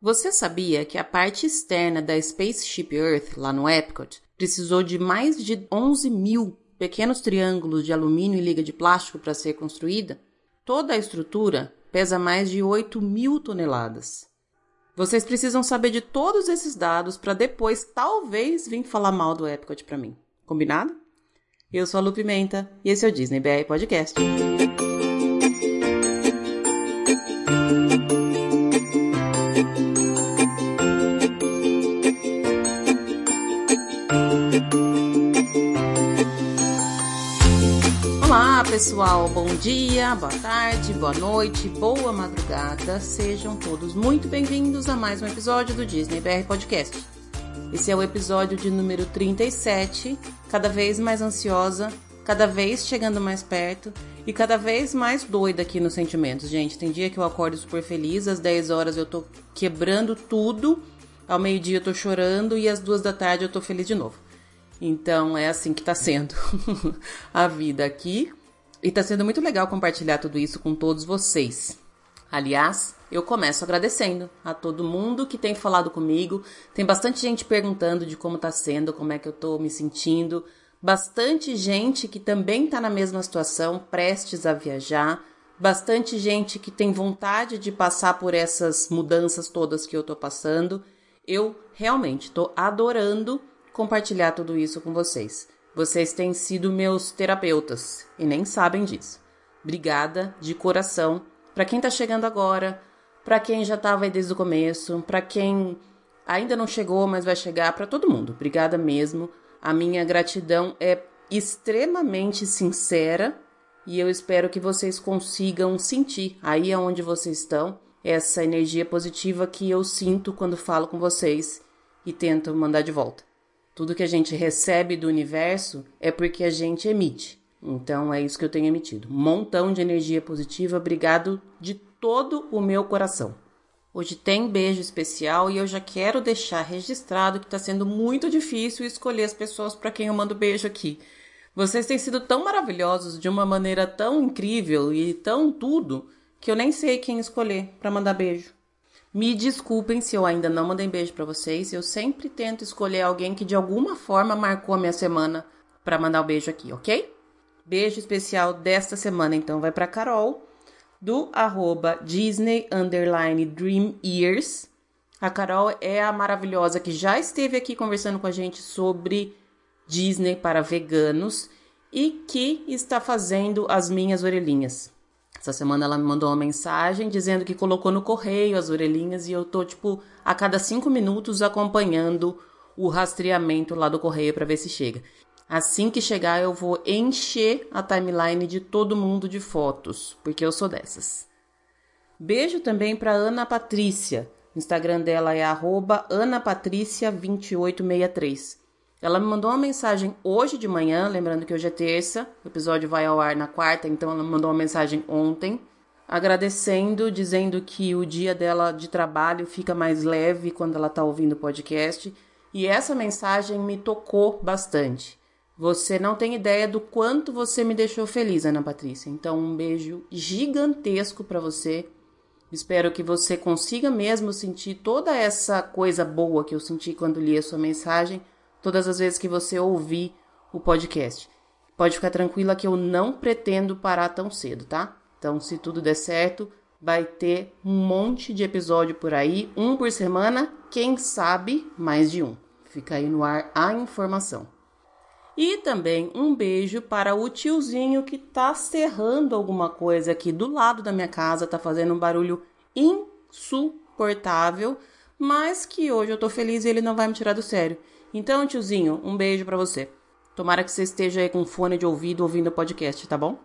Você sabia que a parte externa da Spaceship Earth, lá no Epcot, precisou de mais de 11 mil pequenos triângulos de alumínio e liga de plástico para ser construída? Toda a estrutura pesa mais de 8 mil toneladas. Vocês precisam saber de todos esses dados para depois, talvez, vir falar mal do Epcot para mim. Combinado? Eu sou a Lu Pimenta e esse é o Disney BR Podcast. Pessoal, bom dia, boa tarde, boa noite, boa madrugada. Sejam todos muito bem-vindos a mais um episódio do Disney BR Podcast. Esse é o episódio de número 37, cada vez mais ansiosa, cada vez chegando mais perto e cada vez mais doida aqui nos sentimentos, gente. Tem dia que eu acordo super feliz, às 10 horas eu tô quebrando tudo, ao meio-dia eu tô chorando e às duas da tarde eu tô feliz de novo. Então é assim que tá sendo a vida aqui. E tá sendo muito legal compartilhar tudo isso com todos vocês. Aliás, eu começo agradecendo a todo mundo que tem falado comigo. Tem bastante gente perguntando de como tá sendo, como é que eu tô me sentindo. Bastante gente que também tá na mesma situação, prestes a viajar. Bastante gente que tem vontade de passar por essas mudanças todas que eu tô passando. Eu realmente tô adorando compartilhar tudo isso com vocês. Vocês têm sido meus terapeutas e nem sabem disso. Obrigada de coração para quem está chegando agora, para quem já estava aí desde o começo, para quem ainda não chegou, mas vai chegar, para todo mundo. Obrigada mesmo. A minha gratidão é extremamente sincera e eu espero que vocês consigam sentir aí aonde vocês estão essa energia positiva que eu sinto quando falo com vocês e tento mandar de volta. Tudo que a gente recebe do universo é porque a gente emite. Então é isso que eu tenho emitido. Montão de energia positiva, obrigado de todo o meu coração. Hoje tem beijo especial e eu já quero deixar registrado que está sendo muito difícil escolher as pessoas para quem eu mando beijo aqui. Vocês têm sido tão maravilhosos de uma maneira tão incrível e tão tudo que eu nem sei quem escolher para mandar beijo. Me desculpem se eu ainda não mandei beijo para vocês. Eu sempre tento escolher alguém que de alguma forma marcou a minha semana para mandar o um beijo aqui, ok? Beijo especial desta semana então vai para Carol do arroba Disney underline Dream Years. A Carol é a maravilhosa que já esteve aqui conversando com a gente sobre Disney para veganos e que está fazendo as minhas orelhinhas. Essa semana ela me mandou uma mensagem dizendo que colocou no correio as orelhinhas e eu tô, tipo, a cada cinco minutos acompanhando o rastreamento lá do correio para ver se chega. Assim que chegar, eu vou encher a timeline de todo mundo de fotos, porque eu sou dessas. Beijo também para Ana Patrícia. O Instagram dela é anapatricia2863. Ela me mandou uma mensagem hoje de manhã, lembrando que hoje é terça, o episódio vai ao ar na quarta, então ela me mandou uma mensagem ontem, agradecendo, dizendo que o dia dela de trabalho fica mais leve quando ela tá ouvindo o podcast. E essa mensagem me tocou bastante. Você não tem ideia do quanto você me deixou feliz, Ana Patrícia. Então, um beijo gigantesco para você. Espero que você consiga mesmo sentir toda essa coisa boa que eu senti quando li a sua mensagem todas as vezes que você ouvir o podcast. Pode ficar tranquila que eu não pretendo parar tão cedo, tá? Então, se tudo der certo, vai ter um monte de episódio por aí, um por semana, quem sabe mais de um. Fica aí no ar a informação. E também um beijo para o tiozinho que tá serrando alguma coisa aqui do lado da minha casa, tá fazendo um barulho insuportável, mas que hoje eu tô feliz e ele não vai me tirar do sério. Então, tiozinho, um beijo para você. Tomara que você esteja aí com fone de ouvido ouvindo o podcast, tá bom?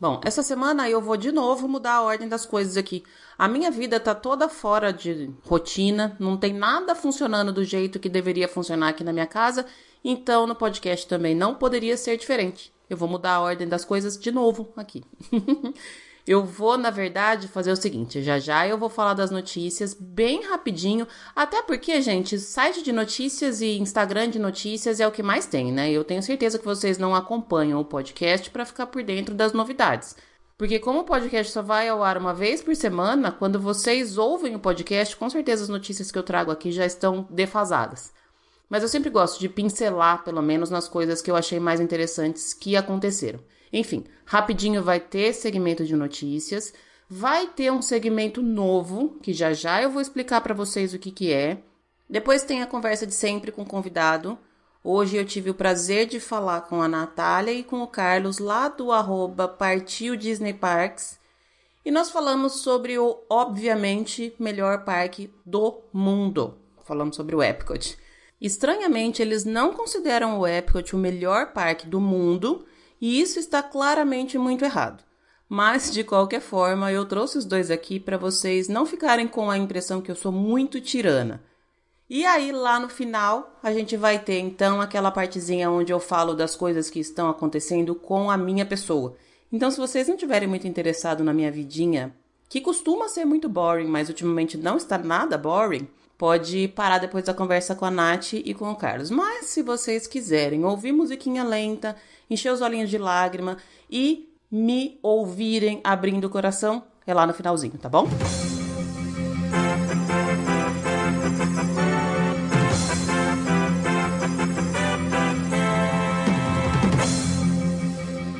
Bom, essa semana eu vou de novo mudar a ordem das coisas aqui. A minha vida tá toda fora de rotina, não tem nada funcionando do jeito que deveria funcionar aqui na minha casa, então no podcast também não poderia ser diferente. Eu vou mudar a ordem das coisas de novo aqui. Eu vou, na verdade, fazer o seguinte: já já eu vou falar das notícias bem rapidinho, até porque, gente, site de notícias e Instagram de notícias é o que mais tem, né? Eu tenho certeza que vocês não acompanham o podcast para ficar por dentro das novidades. Porque como o podcast só vai ao ar uma vez por semana, quando vocês ouvem o podcast, com certeza as notícias que eu trago aqui já estão defasadas. Mas eu sempre gosto de pincelar, pelo menos, nas coisas que eu achei mais interessantes que aconteceram. Enfim, rapidinho vai ter segmento de notícias, vai ter um segmento novo, que já já eu vou explicar para vocês o que que é. Depois tem a conversa de sempre com o convidado, Hoje eu tive o prazer de falar com a Natália e com o Carlos lá do arroba Partiu Disney Parks e nós falamos sobre o, obviamente, melhor parque do mundo. Falamos sobre o Epcot. Estranhamente, eles não consideram o Epcot o melhor parque do mundo e isso está claramente muito errado. Mas, de qualquer forma, eu trouxe os dois aqui para vocês não ficarem com a impressão que eu sou muito tirana. E aí, lá no final, a gente vai ter então aquela partezinha onde eu falo das coisas que estão acontecendo com a minha pessoa. Então, se vocês não tiverem muito interessado na minha vidinha, que costuma ser muito boring, mas ultimamente não está nada boring, pode parar depois da conversa com a Nath e com o Carlos. Mas se vocês quiserem ouvir musiquinha lenta, encher os olhinhos de lágrima e me ouvirem abrindo o coração, é lá no finalzinho, tá bom?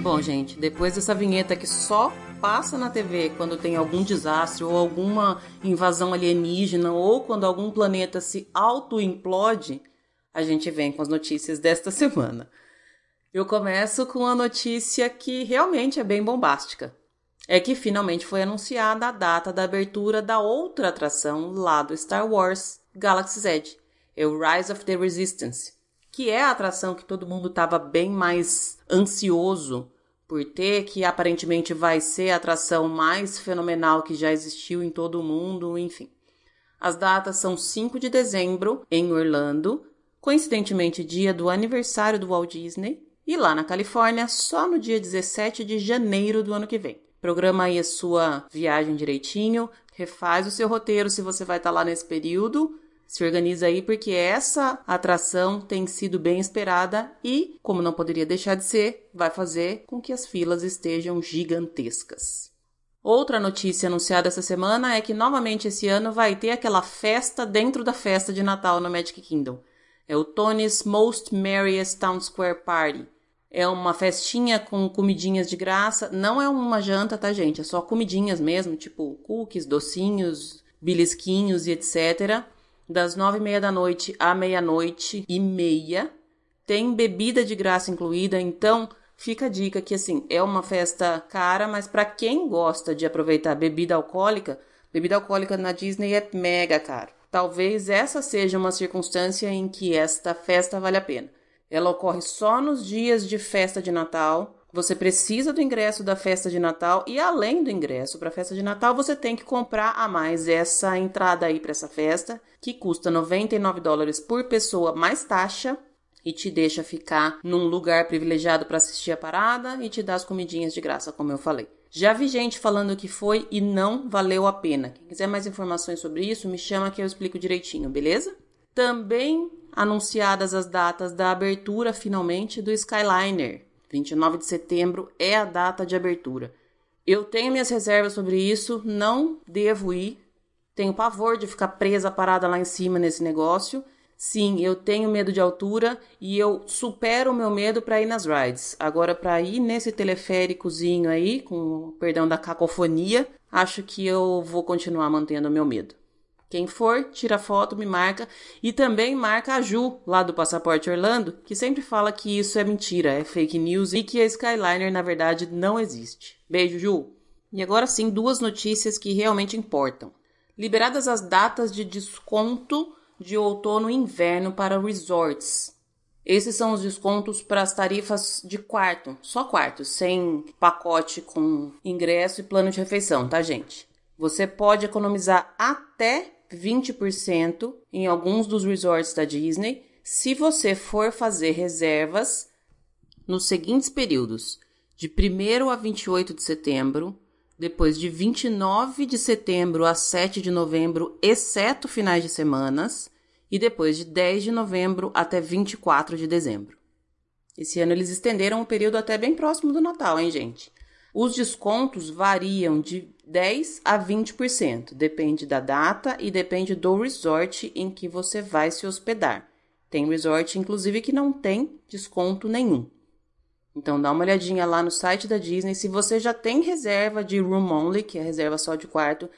Bom, gente, depois dessa vinheta que só passa na TV quando tem algum desastre ou alguma invasão alienígena ou quando algum planeta se auto-implode, a gente vem com as notícias desta semana. Eu começo com a notícia que realmente é bem bombástica. É que finalmente foi anunciada a data da abertura da outra atração lá do Star Wars Galaxy's Edge, é o Rise of the Resistance, que é a atração que todo mundo estava bem mais ansioso por ter, que aparentemente vai ser a atração mais fenomenal que já existiu em todo o mundo, enfim. As datas são 5 de dezembro em Orlando, coincidentemente dia do aniversário do Walt Disney, e lá na Califórnia só no dia 17 de janeiro do ano que vem. Programa aí a sua viagem direitinho, refaz o seu roteiro se você vai estar lá nesse período se organiza aí porque essa atração tem sido bem esperada e, como não poderia deixar de ser, vai fazer com que as filas estejam gigantescas. Outra notícia anunciada essa semana é que novamente esse ano vai ter aquela festa dentro da festa de Natal no Magic Kingdom. É o Tony's Most Merriest Town Square Party. É uma festinha com comidinhas de graça. Não é uma janta, tá, gente? É só comidinhas mesmo, tipo cookies, docinhos, belisquinhos e etc das nove e meia da noite à meia-noite e meia. Tem bebida de graça incluída, então fica a dica que assim é uma festa cara, mas para quem gosta de aproveitar bebida alcoólica, bebida alcoólica na Disney é mega caro. Talvez essa seja uma circunstância em que esta festa vale a pena. Ela ocorre só nos dias de festa de Natal, você precisa do ingresso da festa de Natal e além do ingresso para a festa de Natal, você tem que comprar a mais essa entrada aí para essa festa, que custa 99 dólares por pessoa mais taxa e te deixa ficar num lugar privilegiado para assistir a parada e te dá as comidinhas de graça, como eu falei. Já vi gente falando que foi e não valeu a pena. Quem quiser mais informações sobre isso, me chama que eu explico direitinho, beleza? Também anunciadas as datas da abertura finalmente do Skyliner, 29 de setembro é a data de abertura. Eu tenho minhas reservas sobre isso, não devo ir. Tenho pavor de ficar presa parada lá em cima nesse negócio. Sim, eu tenho medo de altura e eu supero o meu medo para ir nas rides. Agora, para ir nesse teleféricozinho aí, com perdão da cacofonia, acho que eu vou continuar mantendo o meu medo. Quem for, tira foto, me marca e também marca a Ju, lá do Passaporte Orlando, que sempre fala que isso é mentira, é fake news e que a Skyliner na verdade não existe. Beijo, Ju! E agora sim, duas notícias que realmente importam. Liberadas as datas de desconto de outono e inverno para resorts. Esses são os descontos para as tarifas de quarto, só quarto, sem pacote com ingresso e plano de refeição, tá, gente? Você pode economizar até 20% em alguns dos resorts da Disney se você for fazer reservas nos seguintes períodos: de 1 a 28 de setembro, depois de 29 de setembro a 7 de novembro, exceto finais de semanas, e depois de 10 de novembro até 24 de dezembro. Esse ano eles estenderam o período até bem próximo do Natal, hein, gente? Os descontos variam de 10 a 20%, depende da data e depende do resort em que você vai se hospedar. Tem resort, inclusive, que não tem desconto nenhum. Então dá uma olhadinha lá no site da Disney. Se você já tem reserva de room only, que é reserva só de quarto,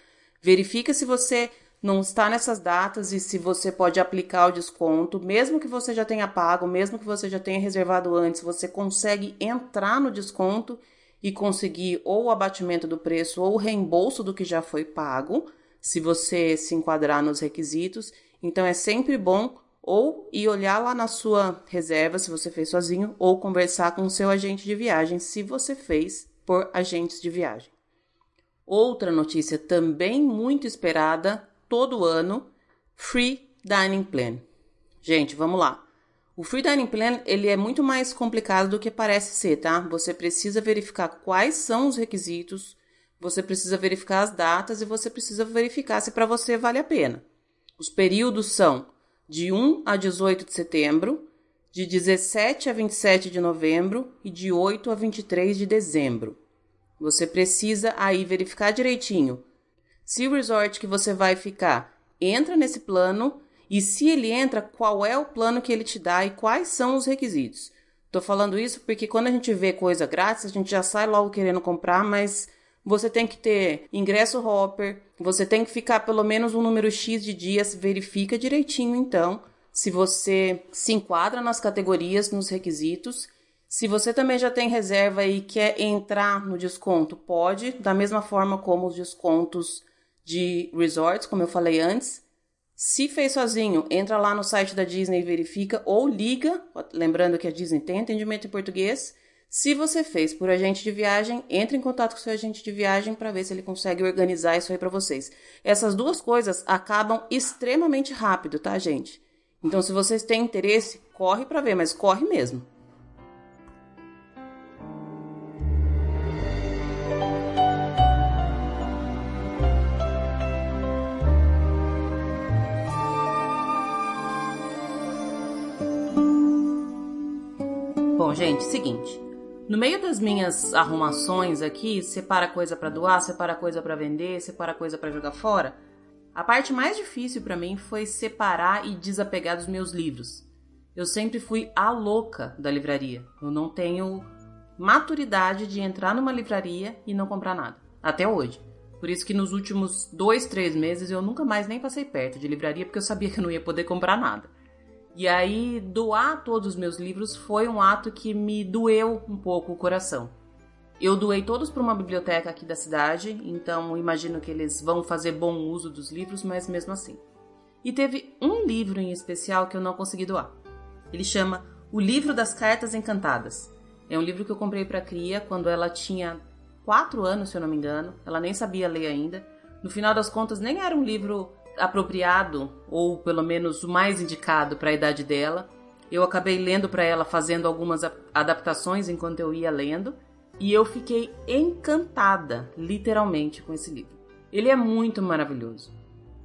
verifica se você não está nessas datas e se você pode aplicar o desconto, mesmo que você já tenha pago, mesmo que você já tenha reservado antes, você consegue entrar no desconto e conseguir ou o abatimento do preço ou o reembolso do que já foi pago, se você se enquadrar nos requisitos. Então é sempre bom ou ir olhar lá na sua reserva se você fez sozinho ou conversar com o seu agente de viagem se você fez por agentes de viagem. Outra notícia também muito esperada todo ano, Free Dining Plan. Gente, vamos lá. O Free Dining Plan ele é muito mais complicado do que parece ser, tá? Você precisa verificar quais são os requisitos, você precisa verificar as datas e você precisa verificar se para você vale a pena. Os períodos são de 1 a 18 de setembro, de 17 a 27 de novembro e de 8 a 23 de dezembro. Você precisa aí verificar direitinho se o resort que você vai ficar entra nesse plano e se ele entra, qual é o plano que ele te dá e quais são os requisitos. Tô falando isso porque quando a gente vê coisa grátis, a gente já sai logo querendo comprar, mas você tem que ter ingresso hopper, você tem que ficar pelo menos um número X de dias, verifica direitinho então se você se enquadra nas categorias, nos requisitos. Se você também já tem reserva e quer entrar no desconto, pode, da mesma forma como os descontos de resorts, como eu falei antes. Se fez sozinho, entra lá no site da Disney e verifica ou liga, lembrando que a Disney tem atendimento em português se você fez por agente de viagem, entre em contato com seu agente de viagem para ver se ele consegue organizar isso aí para vocês. Essas duas coisas acabam extremamente rápido, tá, gente? Então, se vocês têm interesse, corre para ver, mas corre mesmo. Bom, gente, seguinte. No meio das minhas arrumações aqui, separa coisa para doar, separa coisa para vender, separa coisa para jogar fora, a parte mais difícil para mim foi separar e desapegar dos meus livros. Eu sempre fui a louca da livraria. Eu não tenho maturidade de entrar numa livraria e não comprar nada. Até hoje. Por isso que nos últimos dois, três meses eu nunca mais nem passei perto de livraria porque eu sabia que eu não ia poder comprar nada. E aí, doar todos os meus livros foi um ato que me doeu um pouco o coração. Eu doei todos para uma biblioteca aqui da cidade, então imagino que eles vão fazer bom uso dos livros, mas mesmo assim. E teve um livro em especial que eu não consegui doar. Ele chama O Livro das Cartas Encantadas. É um livro que eu comprei para a Cria quando ela tinha 4 anos, se eu não me engano. Ela nem sabia ler ainda. No final das contas, nem era um livro apropriado, ou pelo menos o mais indicado para a idade dela. Eu acabei lendo para ela, fazendo algumas adaptações enquanto eu ia lendo, e eu fiquei encantada, literalmente, com esse livro. Ele é muito maravilhoso.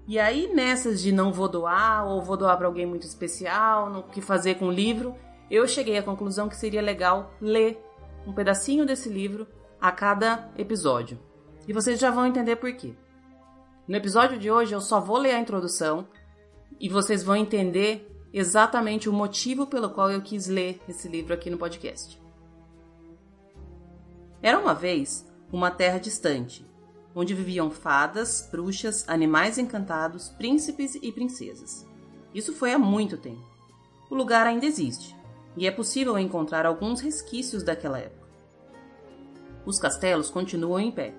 E aí, nessas de não vou doar, ou vou doar para alguém muito especial, no que fazer com o livro, eu cheguei à conclusão que seria legal ler um pedacinho desse livro a cada episódio. E vocês já vão entender por quê. No episódio de hoje eu só vou ler a introdução e vocês vão entender exatamente o motivo pelo qual eu quis ler esse livro aqui no podcast. Era uma vez uma terra distante, onde viviam fadas, bruxas, animais encantados, príncipes e princesas. Isso foi há muito tempo. O lugar ainda existe, e é possível encontrar alguns resquícios daquela época. Os castelos continuam em pé.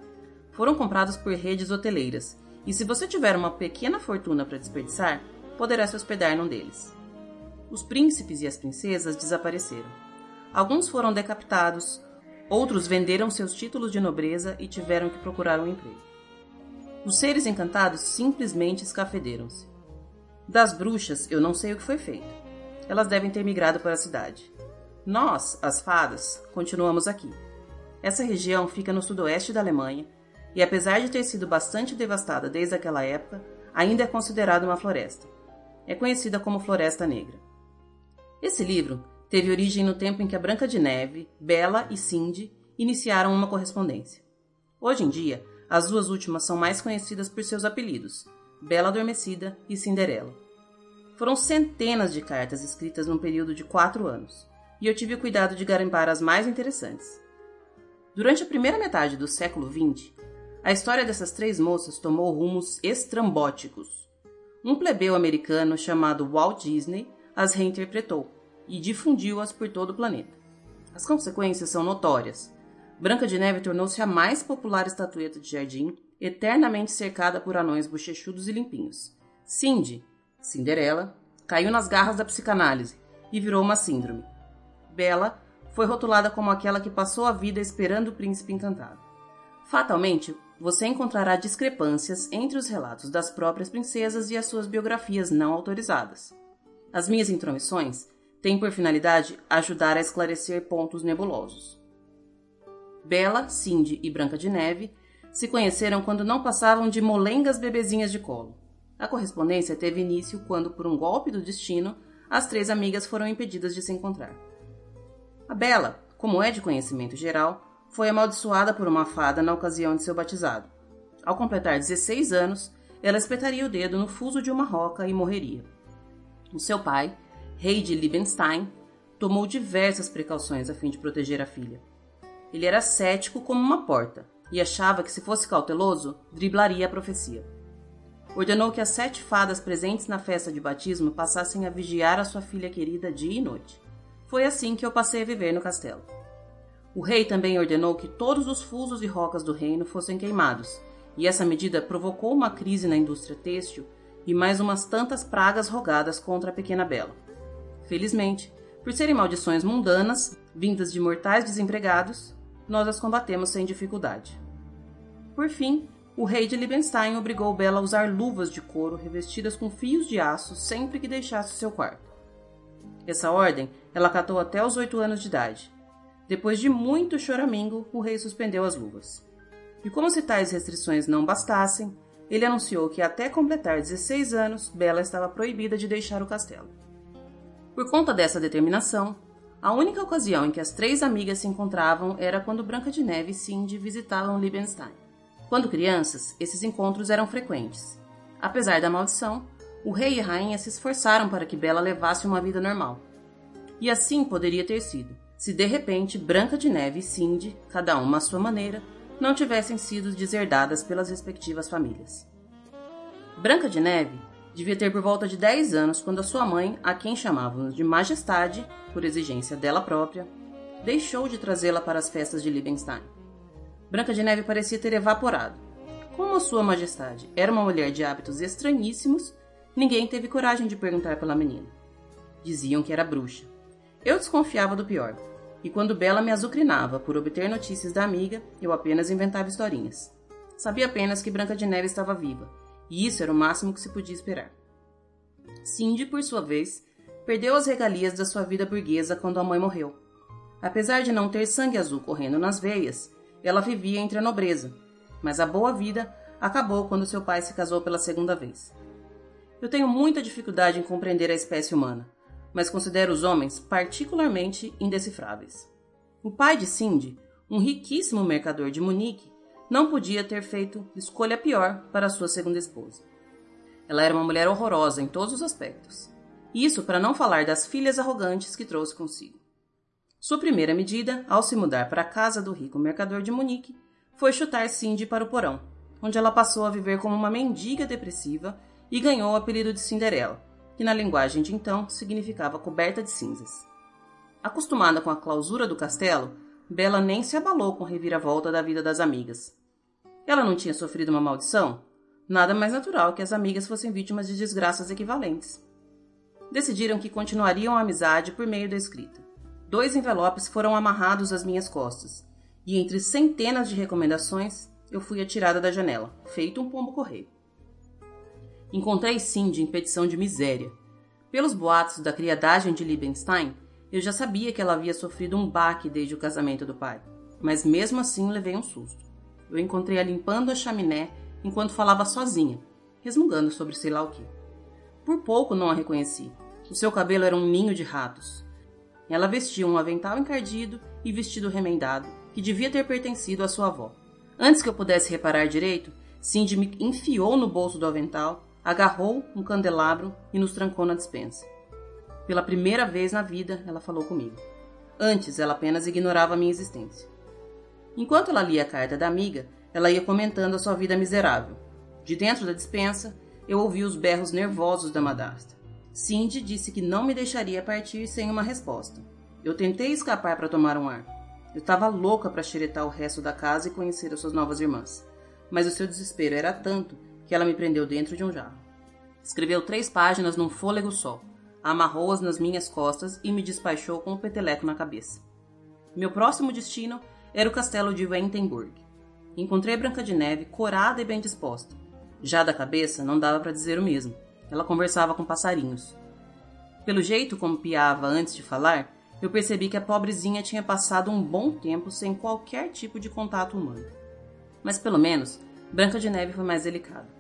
Foram comprados por redes hoteleiras e se você tiver uma pequena fortuna para desperdiçar, poderá se hospedar num deles. Os príncipes e as princesas desapareceram. Alguns foram decapitados, outros venderam seus títulos de nobreza e tiveram que procurar um emprego. Os seres encantados simplesmente escafederam-se. Das bruxas, eu não sei o que foi feito. Elas devem ter migrado para a cidade. Nós, as fadas, continuamos aqui. Essa região fica no sudoeste da Alemanha e apesar de ter sido bastante devastada desde aquela época, ainda é considerada uma floresta. É conhecida como Floresta Negra. Esse livro teve origem no tempo em que a Branca de Neve, Bela e Cindy iniciaram uma correspondência. Hoje em dia, as duas últimas são mais conhecidas por seus apelidos, Bela Adormecida e Cinderela. Foram centenas de cartas escritas num período de quatro anos, e eu tive o cuidado de garimpar as mais interessantes. Durante a primeira metade do século XX, a história dessas três moças tomou rumos estrambóticos. Um plebeu americano chamado Walt Disney as reinterpretou e difundiu-as por todo o planeta. As consequências são notórias. Branca de Neve tornou-se a mais popular estatueta de jardim, eternamente cercada por anões bochechudos e limpinhos. Cindy, Cinderela, caiu nas garras da psicanálise e virou uma síndrome. Bela foi rotulada como aquela que passou a vida esperando o príncipe encantado. Fatalmente, você encontrará discrepâncias entre os relatos das próprias princesas e as suas biografias não autorizadas. As minhas intromissões têm por finalidade ajudar a esclarecer pontos nebulosos. Bela, Cindy e Branca de Neve se conheceram quando não passavam de molengas bebezinhas de colo. A correspondência teve início quando, por um golpe do destino, as três amigas foram impedidas de se encontrar. A Bela, como é de conhecimento geral, foi amaldiçoada por uma fada na ocasião de seu batizado. Ao completar 16 anos, ela espetaria o dedo no fuso de uma roca e morreria. O seu pai, rei de Liebenstein, tomou diversas precauções a fim de proteger a filha. Ele era cético como uma porta e achava que, se fosse cauteloso, driblaria a profecia. Ordenou que as sete fadas presentes na festa de batismo passassem a vigiar a sua filha querida dia e noite. Foi assim que eu passei a viver no castelo. O rei também ordenou que todos os fusos e rocas do reino fossem queimados, e essa medida provocou uma crise na indústria têxtil e mais umas tantas pragas rogadas contra a pequena Bela. Felizmente, por serem maldições mundanas, vindas de mortais desempregados, nós as combatemos sem dificuldade. Por fim, o rei de Liebenstein obrigou Bela a usar luvas de couro revestidas com fios de aço sempre que deixasse seu quarto. Essa ordem ela acatou até os oito anos de idade, depois de muito choramingo, o rei suspendeu as luvas. E como se tais restrições não bastassem, ele anunciou que até completar 16 anos, Bela estava proibida de deixar o castelo. Por conta dessa determinação, a única ocasião em que as três amigas se encontravam era quando Branca de Neve e Cindy visitavam Liebenstein. Quando crianças, esses encontros eram frequentes. Apesar da maldição, o rei e a rainha se esforçaram para que Bela levasse uma vida normal. E assim poderia ter sido se de repente Branca de Neve e Cindy, cada uma à sua maneira, não tivessem sido deserdadas pelas respectivas famílias. Branca de Neve devia ter por volta de 10 anos quando a sua mãe, a quem chamávamos de Majestade, por exigência dela própria, deixou de trazê-la para as festas de Liebenstein. Branca de Neve parecia ter evaporado. Como a sua Majestade era uma mulher de hábitos estranhíssimos, ninguém teve coragem de perguntar pela menina. Diziam que era bruxa. Eu desconfiava do pior, e quando Bela me azucrinava por obter notícias da amiga, eu apenas inventava historinhas. Sabia apenas que Branca de Neve estava viva, e isso era o máximo que se podia esperar. Cindy, por sua vez, perdeu as regalias da sua vida burguesa quando a mãe morreu. Apesar de não ter sangue azul correndo nas veias, ela vivia entre a nobreza, mas a boa vida acabou quando seu pai se casou pela segunda vez. Eu tenho muita dificuldade em compreender a espécie humana mas considera os homens particularmente indecifráveis. O pai de Cindy, um riquíssimo mercador de Munique, não podia ter feito escolha pior para sua segunda esposa. Ela era uma mulher horrorosa em todos os aspectos. Isso para não falar das filhas arrogantes que trouxe consigo. Sua primeira medida, ao se mudar para a casa do rico mercador de Munique, foi chutar Cindy para o porão, onde ela passou a viver como uma mendiga depressiva e ganhou o apelido de Cinderela, que na linguagem de então significava coberta de cinzas. Acostumada com a clausura do castelo, Bela nem se abalou com a reviravolta da vida das amigas. Ela não tinha sofrido uma maldição? Nada mais natural que as amigas fossem vítimas de desgraças equivalentes. Decidiram que continuariam a amizade por meio da escrita. Dois envelopes foram amarrados às minhas costas, e entre centenas de recomendações, eu fui atirada da janela, feito um pombo correio. Encontrei Cindy em petição de miséria. Pelos boatos da criadagem de Liebenstein, eu já sabia que ela havia sofrido um baque desde o casamento do pai, mas mesmo assim levei um susto. Eu encontrei-a limpando a chaminé enquanto falava sozinha, resmungando sobre sei lá o que. Por pouco não a reconheci. O seu cabelo era um ninho de ratos. Ela vestia um avental encardido e vestido remendado, que devia ter pertencido à sua avó. Antes que eu pudesse reparar direito, Cindy me enfiou no bolso do avental, agarrou um candelabro e nos trancou na despensa. Pela primeira vez na vida, ela falou comigo. Antes, ela apenas ignorava a minha existência. Enquanto ela lia a carta da amiga, ela ia comentando a sua vida miserável. De dentro da despensa, eu ouvi os berros nervosos da madrasta. Cindy disse que não me deixaria partir sem uma resposta. Eu tentei escapar para tomar um ar. Eu estava louca para xeretar o resto da casa e conhecer as suas novas irmãs. Mas o seu desespero era tanto que ela me prendeu dentro de um jarro. Escreveu três páginas num fôlego só, amarrou-as nas minhas costas e me despachou com um peteleco na cabeça. Meu próximo destino era o castelo de Wentenburg. Encontrei Branca de Neve corada e bem disposta. Já da cabeça não dava para dizer o mesmo. Ela conversava com passarinhos. Pelo jeito como piava antes de falar, eu percebi que a pobrezinha tinha passado um bom tempo sem qualquer tipo de contato humano. Mas pelo menos, Branca de Neve foi mais delicada.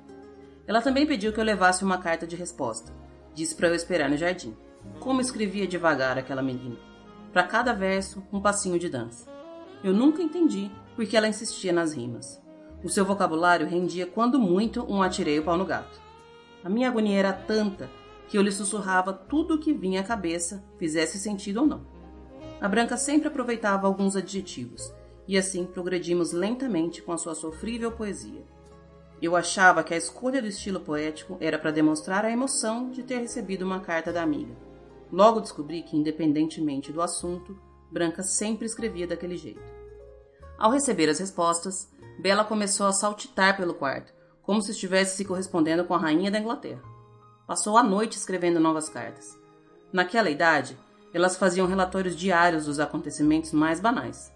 Ela também pediu que eu levasse uma carta de resposta. Disse para eu esperar no jardim. Como escrevia devagar aquela menina. Para cada verso, um passinho de dança. Eu nunca entendi por que ela insistia nas rimas. O seu vocabulário rendia quando muito um atirei o pau no gato. A minha agonia era tanta que eu lhe sussurrava tudo o que vinha à cabeça, fizesse sentido ou não. A Branca sempre aproveitava alguns adjetivos, e assim progredimos lentamente com a sua sofrível poesia. Eu achava que a escolha do estilo poético era para demonstrar a emoção de ter recebido uma carta da amiga. Logo descobri que, independentemente do assunto, Branca sempre escrevia daquele jeito. Ao receber as respostas, Bela começou a saltitar pelo quarto, como se estivesse se correspondendo com a rainha da Inglaterra. Passou a noite escrevendo novas cartas. Naquela idade, elas faziam relatórios diários dos acontecimentos mais banais.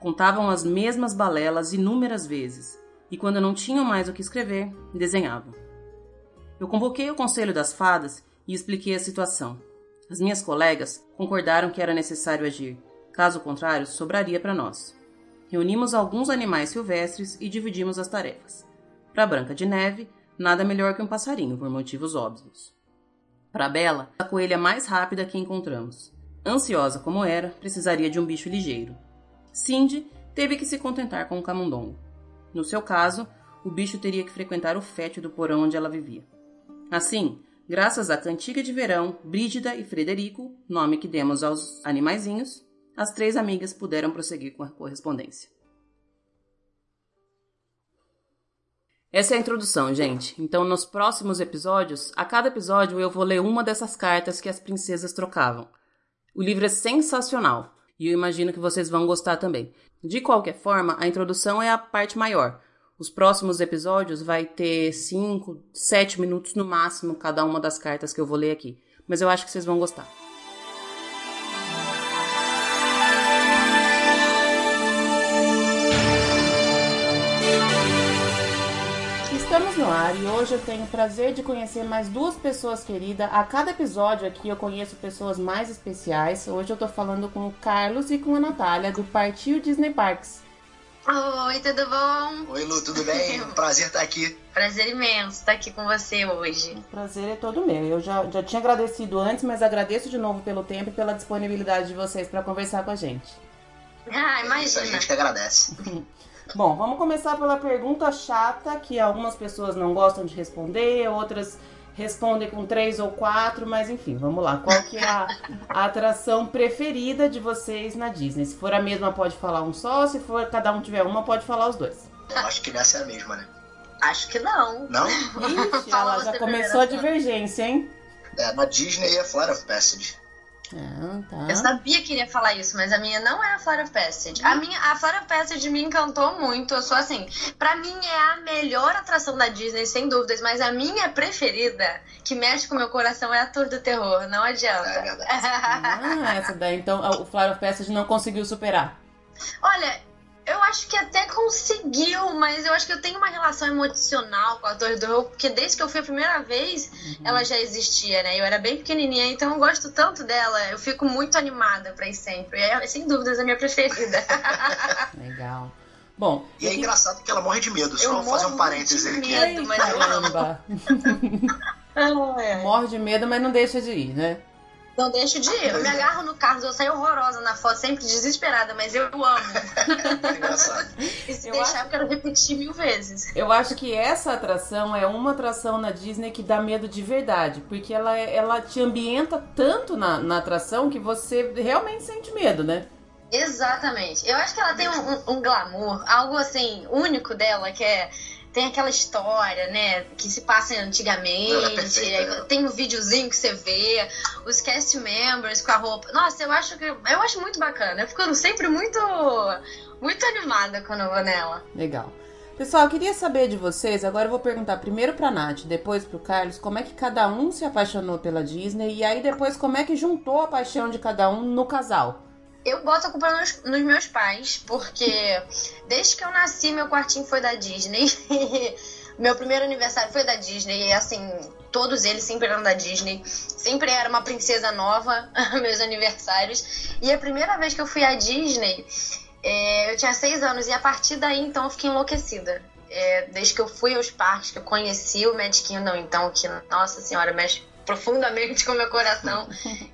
Contavam as mesmas balelas inúmeras vezes, e quando não tinham mais o que escrever, desenhavam. Eu convoquei o conselho das fadas e expliquei a situação. As minhas colegas concordaram que era necessário agir, caso contrário, sobraria para nós. Reunimos alguns animais silvestres e dividimos as tarefas. Para Branca de Neve, nada melhor que um passarinho, por motivos óbvios. Para Bela, a coelha mais rápida que encontramos. Ansiosa como era, precisaria de um bicho ligeiro. Cindy teve que se contentar com um camundongo. No seu caso, o bicho teria que frequentar o fétido porão onde ela vivia. Assim, graças à cantiga de verão, Brígida e Frederico, nome que demos aos animaizinhos, as três amigas puderam prosseguir com a correspondência. Essa é a introdução, gente. Então, nos próximos episódios, a cada episódio eu vou ler uma dessas cartas que as princesas trocavam. O livro é sensacional e eu imagino que vocês vão gostar também. De qualquer forma, a introdução é a parte maior. Os próximos episódios vai ter 5, 7 minutos no máximo cada uma das cartas que eu vou ler aqui. Mas eu acho que vocês vão gostar. Estamos no ar e hoje eu tenho o prazer de conhecer mais duas pessoas queridas. A cada episódio aqui eu conheço pessoas mais especiais. Hoje eu tô falando com o Carlos e com a Natália do Partiu Disney Parks. Oi, tudo bom? Oi, Lu, tudo bem? Prazer estar aqui. Prazer imenso estar aqui com você hoje. O prazer é todo meu. Eu já, já tinha agradecido antes, mas agradeço de novo pelo tempo e pela disponibilidade de vocês para conversar com a gente. Ah, imagina. É isso, a gente que agradece. Bom, vamos começar pela pergunta chata que algumas pessoas não gostam de responder, outras respondem com três ou quatro, mas enfim, vamos lá. Qual que é a, a, atração preferida de vocês na Disney? Se for a mesma, pode falar um só. Se for cada um tiver uma, pode falar os dois. Eu acho que nessa é a mesma, né? Acho que não. Não? Ixi, ela já começou a divergência, hein? É, na Disney é Flight of Passage. Ah, tá. Eu sabia que iria falar isso, mas a minha não é a Flora Passage. A minha, a Flora Passage me encantou muito. Eu sou assim, para mim é a melhor atração da Disney, sem dúvidas, mas a minha preferida, que mexe com o meu coração, é a Tour do Terror. Não adianta. É ah, essa daí, então, o Flora Passage não conseguiu superar. Olha, eu acho que até conseguiu, mas eu acho que eu tenho uma relação emocional com a Torre do Terror, porque desde que eu fui a primeira vez, uhum. ela já existia, né? Eu era bem pequenininha, então eu gosto tanto dela, eu fico muito animada pra ir sempre. É, sem dúvidas, a minha preferida. Legal. Bom, e é engraçado que ela morre de medo, só fazer um parênteses aqui. Medo, mas eu amo. Morre de medo, mas não deixa de ir, né? Não deixo de ir. Eu me agarro no carro, eu saio horrorosa na foto, sempre desesperada, mas eu amo. Engraçado. E se Eu deixar, acho- eu quero repetir mil vezes. Eu acho que essa atração é uma atração na Disney que dá medo de verdade, porque ela, é- ela te ambienta tanto na, na atração que você realmente sente medo, né? Exatamente. Eu acho que ela tem um, um- um glamour, algo assim, único dela, que é. Tem aquela história, né? Que se passa é antigamente. perfeita, aí né? tem um videozinho que você vê, os cast members com a roupa. Nossa, eu acho que. Eu acho muito bacana. Eu fico sempre muito. Muito animada quando eu vou nela. Legal. Pessoal, eu queria saber de vocês, agora eu vou perguntar primeiro pra Nath, depois pro Carlos, como é que cada um se apaixonou pela Disney e aí depois como é que juntou a paixão de cada um no casal. Eu boto a culpa nos, nos meus pais, porque desde que eu nasci, meu quartinho foi da Disney. meu primeiro aniversário foi da Disney. E assim, todos eles sempre eram da Disney. Sempre era uma princesa nova, meus aniversários. E a primeira vez que eu fui à Disney, é, eu tinha seis anos. E a partir daí, então, eu fiquei enlouquecida. É, desde que eu fui aos parques, que eu conheci o Magic Kingdom, então, que, nossa senhora, mexe profundamente com meu coração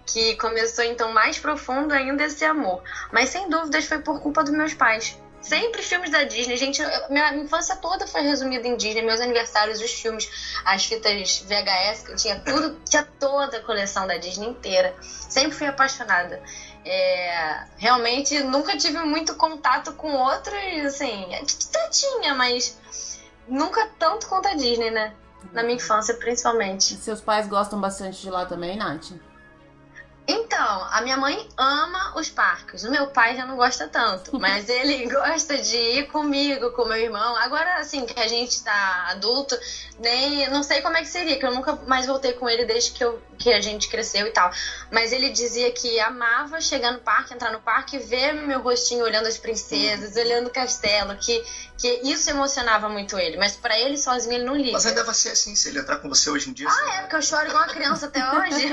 que começou então mais profundo ainda esse amor. Mas sem dúvidas foi por culpa dos meus pais. Sempre filmes da Disney, gente. minha infância toda foi resumida em Disney. Meus aniversários, os filmes, as fitas VHS, que eu tinha tudo, tinha toda a coleção da Disney inteira. Sempre fui apaixonada. É, realmente nunca tive muito contato com outros, assim, até tinha, mas nunca tanto quanto a Disney, né? Na minha infância, principalmente. Seus pais gostam bastante de lá também, Nath? Então, a minha mãe ama os parques. O meu pai já não gosta tanto, mas ele gosta de ir comigo, com meu irmão. Agora, assim, que a gente tá adulto, nem não sei como é que seria, que eu nunca mais voltei com ele desde que, eu, que a gente cresceu e tal. Mas ele dizia que amava chegar no parque, entrar no parque e ver meu rostinho olhando as princesas, olhando o castelo, que, que isso emocionava muito ele. Mas pra ele sozinho ele não liga. Mas ainda vai ser assim, se ele entrar com você hoje em dia. Ah, é, porque eu choro igual uma criança até hoje.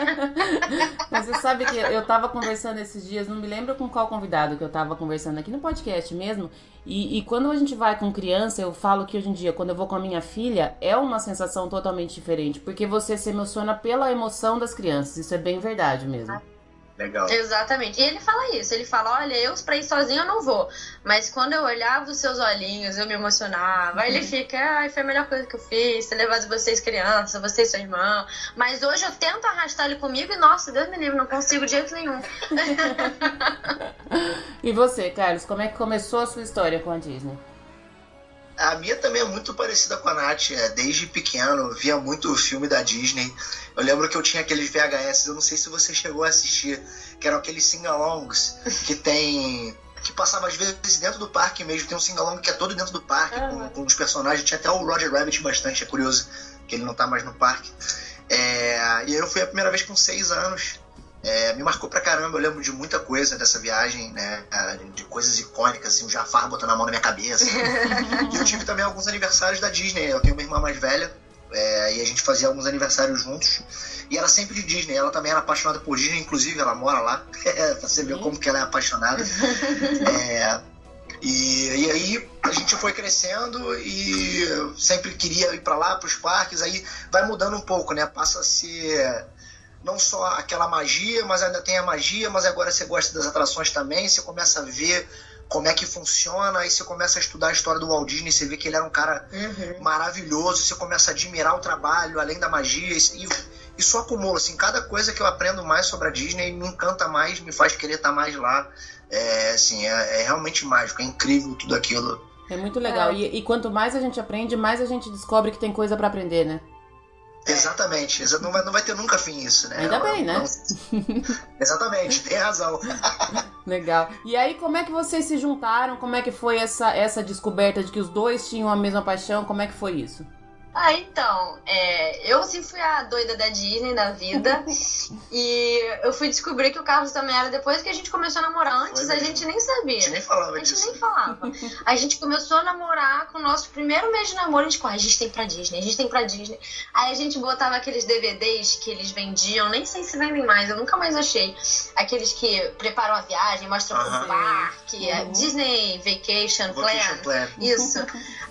Mas você sabe que eu tava conversando esses dias, não me lembro com qual convidado que eu tava conversando aqui no podcast mesmo. E, e quando a gente vai com criança, eu falo que hoje em dia, quando eu vou com a minha filha, é uma sensação totalmente diferente. Porque você se emociona pela emoção das crianças. Isso é bem verdade mesmo. Legal. Exatamente. E ele fala isso. Ele fala: olha, eu pra ir sozinho eu não vou. Mas quando eu olhava os seus olhinhos, eu me emocionava. Aí ele fica: ai, foi a melhor coisa que eu fiz. Ter levado vocês crianças, vocês seu irmão. Mas hoje eu tento arrastar ele comigo e, nossa, Deus me livre, não consigo de jeito nenhum. E você, Carlos, como é que começou a sua história com a Disney? A minha também é muito parecida com a Nath. É, desde pequeno, via muito o filme da Disney. Eu lembro que eu tinha aqueles VHS, eu não sei se você chegou a assistir, que eram aqueles sing-alongs que tem. que passava às vezes dentro do parque mesmo. Tem um sing-along que é todo dentro do parque, com, com os personagens. Tinha até o Roger Rabbit bastante, é curioso que ele não tá mais no parque. É, e aí eu fui a primeira vez com seis anos. É, me marcou pra caramba, eu lembro de muita coisa dessa viagem, né? De coisas icônicas, assim, o Jafar botando a mão na minha cabeça. e eu tive também alguns aniversários da Disney. Eu tenho uma irmã mais velha, é, e a gente fazia alguns aniversários juntos. E era sempre de Disney. Ela também era apaixonada por Disney, inclusive ela mora lá. pra você ver como que ela é apaixonada. É, e, e aí a gente foi crescendo e eu sempre queria ir pra lá, pros parques. Aí vai mudando um pouco, né? Passa a ser não só aquela magia, mas ainda tem a magia, mas agora você gosta das atrações também, você começa a ver como é que funciona, aí você começa a estudar a história do Walt Disney, você vê que ele era um cara Uhum. maravilhoso, você começa a admirar o trabalho, além da magia, e, e só acumula, assim, cada coisa que eu aprendo mais sobre a Disney me encanta mais, me faz querer estar mais lá, é, assim, é, é realmente mágico, é incrível tudo aquilo. É muito legal. É. E, e quanto mais a gente aprende, mais a gente descobre que tem coisa pra aprender, né? Exatamente, exa- não vai, não vai ter nunca fim isso, né? Ainda bem, né? Não- exatamente, tem razão. Legal. E aí, como é que vocês se juntaram? Como é que foi essa, essa descoberta de que os dois tinham a mesma paixão? Como é que foi isso? Ah, então, é, eu sim fui a doida da Disney na vida. e eu fui descobrir que o Carlos também era depois que a gente começou a namorar. Antes a gente nem A sabia. gente nem falava A gente disso. nem falava. A gente começou a namorar com o nosso primeiro mês de namoro. A gente, "Ah, a gente tem pra Disney, a gente tem pra Disney. Aí a gente botava aqueles DVDs que eles vendiam, nem sei se vendem mais, eu nunca mais achei. Aqueles que preparam a viagem, mostram Aham. o parque, a Uhum. Disney Vacation Plan. Vacation Plan. Isso.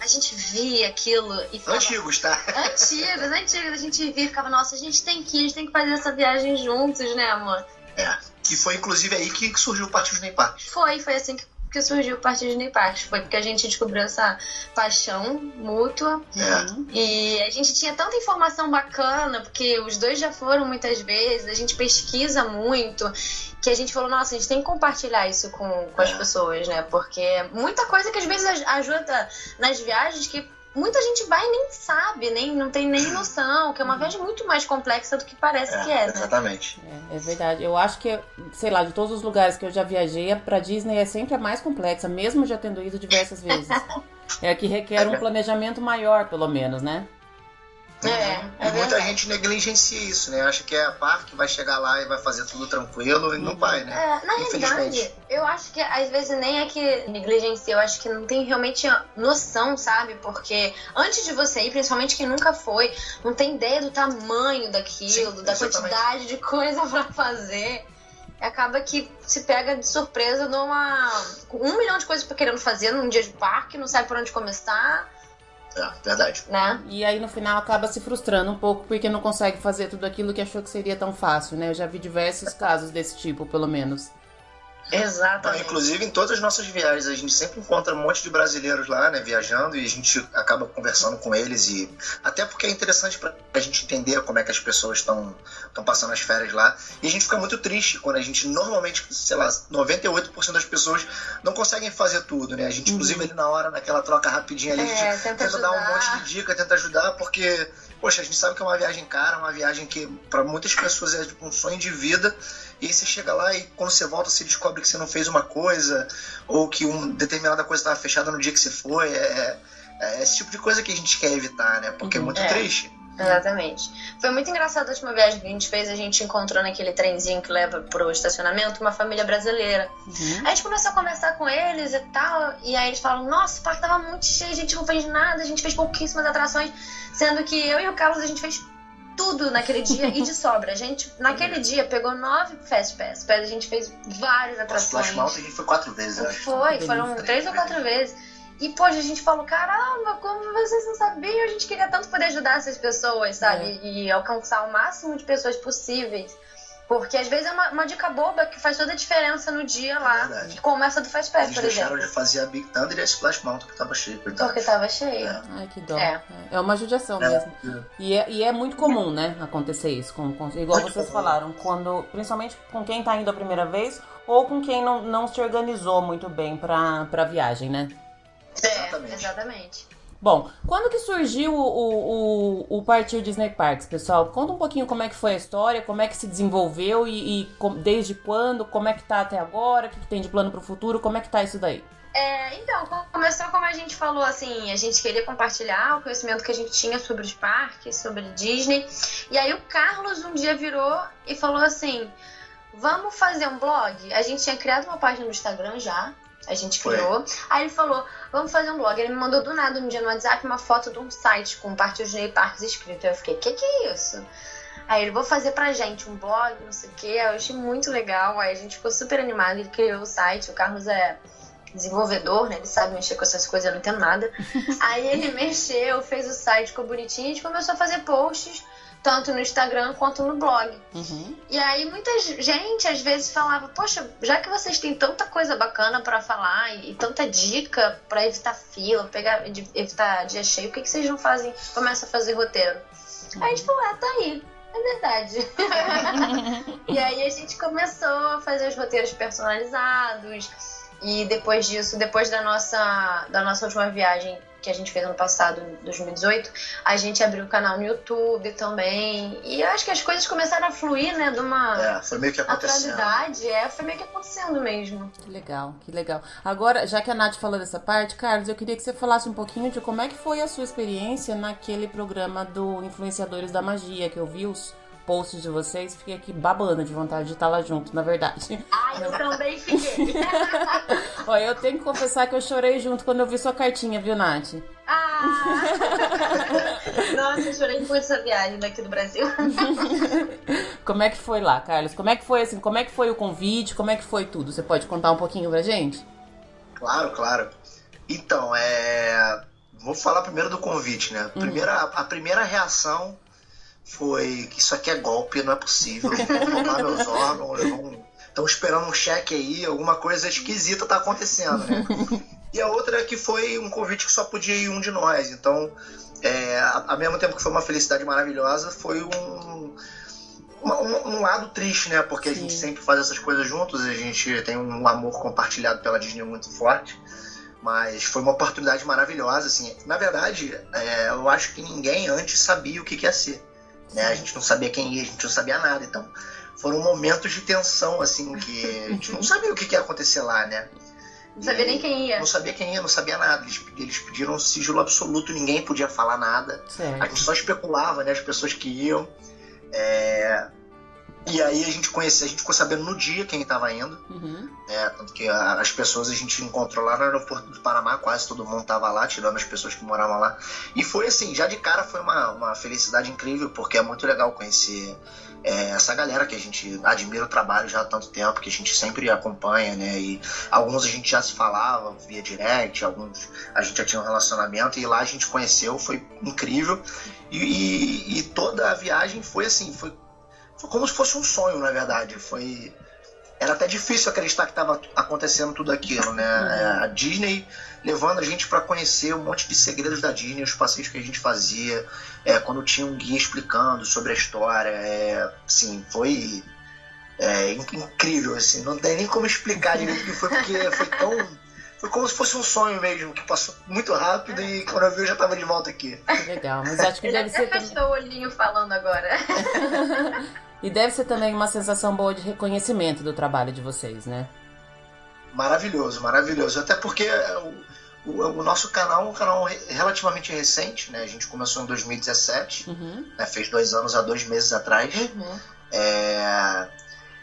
A gente via aquilo e falava, Antigos, antigos, tá? Antigos, antigos. A gente via e ficava, nossa, a gente tem que ir, a gente tem que fazer essa viagem juntos, né, amor? É. E foi inclusive aí que surgiu o Partido Disney Parks. Foi, foi assim que, que surgiu o Partido Disney Parks. Foi porque a gente descobriu essa paixão mútua. É. E a gente tinha tanta informação bacana, porque os dois já foram muitas vezes, a gente pesquisa muito, que a gente falou, nossa, a gente tem que compartilhar isso com, com as É. pessoas, né? Porque é muita coisa que às vezes aj- ajuda nas viagens que muita gente vai e nem sabe, nem, não tem nem noção, que é uma viagem muito mais complexa do que parece que é, né? exatamente. É, é verdade. Eu acho que, sei lá, de todos os lugares que eu já viajei, pra Disney é sempre a mais complexa, mesmo já tendo ido diversas vezes. É a que requer um planejamento maior, pelo menos, né? É, é e muita verdade. gente negligencia isso, né? Acha que é a parque vai chegar lá e vai fazer tudo tranquilo e não vai, né? É, na Infelizmente. realidade, eu acho que às vezes nem é que negligencia, eu acho que não tem realmente noção, sabe? Porque antes de você ir, principalmente quem nunca foi, não tem ideia do tamanho daquilo, Sim, da quantidade de coisa pra fazer. Acaba que se pega de surpresa numa. com um milhão de coisas pra querendo fazer num dia de parque, não sabe por onde começar, É, verdade. né? E aí no final acaba se frustrando um pouco porque não consegue fazer tudo aquilo que achou que seria tão fácil, né? Eu já vi diversos casos desse tipo, pelo menos. Exatamente. inclusive, em todas as nossas viagens, a gente sempre encontra um monte de brasileiros lá, né, viajando, e a gente acaba conversando com eles. e Até porque é interessante pra a gente entender como é que as pessoas estão passando as férias lá. E a gente fica muito triste quando a gente, normalmente, sei lá, 98% das pessoas não conseguem fazer tudo, né? A gente, inclusive, ali na hora, naquela troca rapidinha ali, a gente É, tenta tenta dar um monte de dica, tenta ajudar, porque, poxa, a gente sabe que é uma viagem cara, uma viagem que para muitas pessoas é tipo, um sonho de vida. E aí você chega lá e quando você volta, você descobre que você não fez uma coisa, ou que uma determinada coisa estava fechada no dia que você foi. É, é esse tipo de coisa que a gente quer evitar, né? Porque é muito É. triste. Exatamente. Foi muito engraçado a última viagem que a gente fez. A gente encontrou naquele trenzinho que leva pro estacionamento uma família brasileira. Uhum. Aí a gente começou a conversar com eles e tal. E aí eles falam: Nossa, o parque tava muito cheio, a gente não fez nada, a gente fez pouquíssimas atrações. Sendo que eu e o Carlos a gente fez tudo naquele dia e de sobra. A gente, naquele dia, pegou nove Fast Pass. A gente fez várias Nossa, atrações. Splash Mountain a gente foi quatro vezes, eu acho. Foi, foram três ou quatro vezes. E, poxa, a gente falou, caramba, como vocês não sabiam? A gente queria tanto poder ajudar essas pessoas, sabe? É. E alcançar o máximo de pessoas possíveis. Porque às vezes é uma, uma dica boba que faz toda a diferença no dia lá. verdade. como essa do Fast Eles Pass, por deixaram exemplo. de fazer a Big Thunder e a Splash Mountain que tava cheio, coitado. Porque tava cheio. É. Ai, que dó. É. É uma judiação É. mesmo. E é, e é muito comum, né, acontecer isso. Com, com- igual Muito vocês comum. falaram, quando, principalmente com quem tá indo a primeira vez ou com quem não, não se organizou muito bem pra, pra viagem, né? Exatamente. É, exatamente. Bom, quando que surgiu o, o, o Partir Disney Parks, pessoal? Conta um pouquinho como é que foi a história, como é que se desenvolveu e, e com- desde quando, como é que tá até agora, o que, que tem de plano pro futuro, como é que tá isso daí? É, então, começou como a gente falou, assim, a gente queria compartilhar o conhecimento que a gente tinha sobre os parques, sobre Disney. E aí o Carlos um dia virou e falou assim: vamos fazer um blog? A gente tinha criado uma página no Instagram já. A gente Foi. criou. Aí ele falou, vamos fazer um blog. Ele me mandou do nada um dia no WhatsApp uma foto de um site com parte Disney Parques escrito. Eu fiquei, que que é isso? Aí ele, vou fazer pra gente um blog, não sei o quê. Aí eu achei muito legal. Aí a gente ficou super animado. Ele criou o site. O Carlos é desenvolvedor, né? Ele sabe mexer com essas coisas, eu não entendo nada. Aí ele mexeu, fez o site, ficou bonitinho. A gente começou a fazer posts, tanto no Instagram quanto no blog. Uhum. E aí muita gente às vezes falava, poxa, já que vocês têm tanta coisa bacana pra falar e, e tanta dica pra evitar fila, pegar, de- evitar dia cheio, por que, que vocês não fazem, começam a fazer roteiro? Aí a gente falou, é, tá aí. É verdade. e aí a gente começou a fazer os roteiros personalizados. E depois disso, depois da nossa, da nossa última viagem que a gente fez ano passado, em 2018, a gente abriu o canal no YouTube também. E eu acho que as coisas começaram a fluir, né? De uma É, foi meio que acontecendo. naturalidade. É, foi meio que acontecendo mesmo. Que legal, que legal. Agora, já que a Nath falou dessa parte, Carlos, eu queria que você falasse um pouquinho de como é que foi a sua experiência naquele programa do Influenciadores da Magia, que eu vi os posts de vocês, fiquei aqui babando de vontade de estar lá junto, na verdade. Ai, eu também fiquei. Ó, eu tenho que confessar que eu chorei junto quando eu vi sua cartinha, viu, Nath? ah! Nossa, eu chorei muito essa viagem daqui do Brasil. Como é que foi lá, Carlos? Como é que foi assim? Como é que foi o convite? Como é que foi tudo? Você pode contar um pouquinho pra gente? Claro, claro. Então, é. vou falar primeiro do convite, né? Primeira, a, a primeira reação foi que isso aqui é golpe, não é possível. Vão meus órgãos, estão esperando um cheque aí, alguma coisa esquisita tá acontecendo, né? E a outra é que foi um convite que só podia ir um de nós. Então, é, ao mesmo tempo que foi uma felicidade maravilhosa, foi um, um, um lado triste, né? Porque Sim. a gente sempre faz essas coisas juntos, a gente tem um amor compartilhado pela Disney muito forte. Mas foi uma oportunidade maravilhosa, assim. Na verdade, é, eu acho que ninguém antes sabia o que, que ia ser. Né? A gente não sabia quem ia, a gente não sabia nada. Então, foram momentos de tensão, assim, que a gente não sabia o que, que ia acontecer lá, né? Não sabia nem quem ia. Não sabia quem ia, não sabia nada. Eles, eles pediram sigilo absoluto, ninguém podia falar nada. Certo. A gente só especulava, né? As pessoas que iam. É... E aí a gente conhecia, a gente ficou sabendo no dia quem estava indo. Uhum. Né? Tanto que as pessoas a gente encontrou lá no aeroporto do Panamá, quase todo mundo estava lá, tirando as pessoas que moravam lá. E foi assim, já de cara foi uma, uma felicidade incrível, porque é muito legal conhecer é, essa galera que a gente admira o trabalho já há tanto tempo, que a gente sempre acompanha, né? E alguns a gente já se falava via direct, alguns a gente já tinha um relacionamento, e lá a gente conheceu, foi incrível. E, e, e toda a viagem foi assim, foi foi como se fosse um sonho, na verdade. Foi era até difícil acreditar que estava acontecendo tudo aquilo, né? Uhum. É, a Disney levando a gente para conhecer um monte de segredos da Disney, os passeios que a gente fazia, é, quando tinha um guia explicando sobre a história, é, assim, foi é, incrível, assim, não tem nem como explicar direito o que foi, porque foi tão foi como se fosse um sonho mesmo, que passou muito rápido e quando eu vi eu já tava de volta aqui. Que legal, mas acho que deve ser. Até fechou o olhinho falando agora. e deve ser também uma sensação boa de reconhecimento do trabalho de vocês, né? Maravilhoso, maravilhoso. Até porque o, o, o nosso canal é um canal relativamente recente, né? A gente começou em 2017, uhum. né? fez dois anos há dois meses atrás. Uhum. É...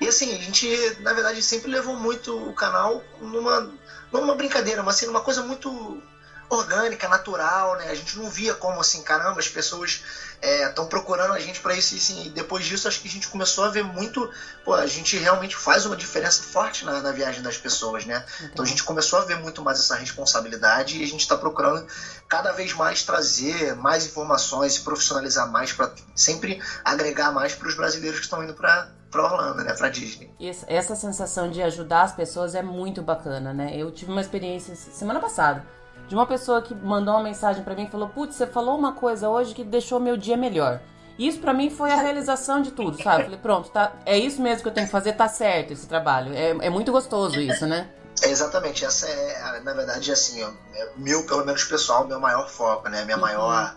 E assim, a gente, na verdade, sempre levou muito o canal numa não uma brincadeira, mas assim, uma coisa muito orgânica, natural, né? A gente não via como assim, caramba, as pessoas estão é, procurando a gente para isso e assim, depois disso acho que a gente começou a ver muito, pô, a gente realmente faz uma diferença forte na, na viagem das pessoas, né? Uhum. Então a gente começou a ver muito mais essa responsabilidade e a gente está procurando cada vez mais trazer mais informações e profissionalizar mais para sempre agregar mais para os brasileiros que estão indo para pra Orlando, né? Pra Disney. Essa sensação de ajudar as pessoas é muito bacana, né? Eu tive uma experiência semana passada de uma pessoa que mandou uma mensagem para mim e falou: Putz, você falou uma coisa hoje que deixou meu dia melhor. Isso para mim foi a realização de tudo, sabe? Falei, pronto, tá, é isso mesmo que eu tenho que fazer, tá certo esse trabalho. É, é muito gostoso isso, né? É exatamente, essa é, na verdade, assim, ó, é meu, pelo menos pessoal, meu maior foco, né? Minha uhum. maior,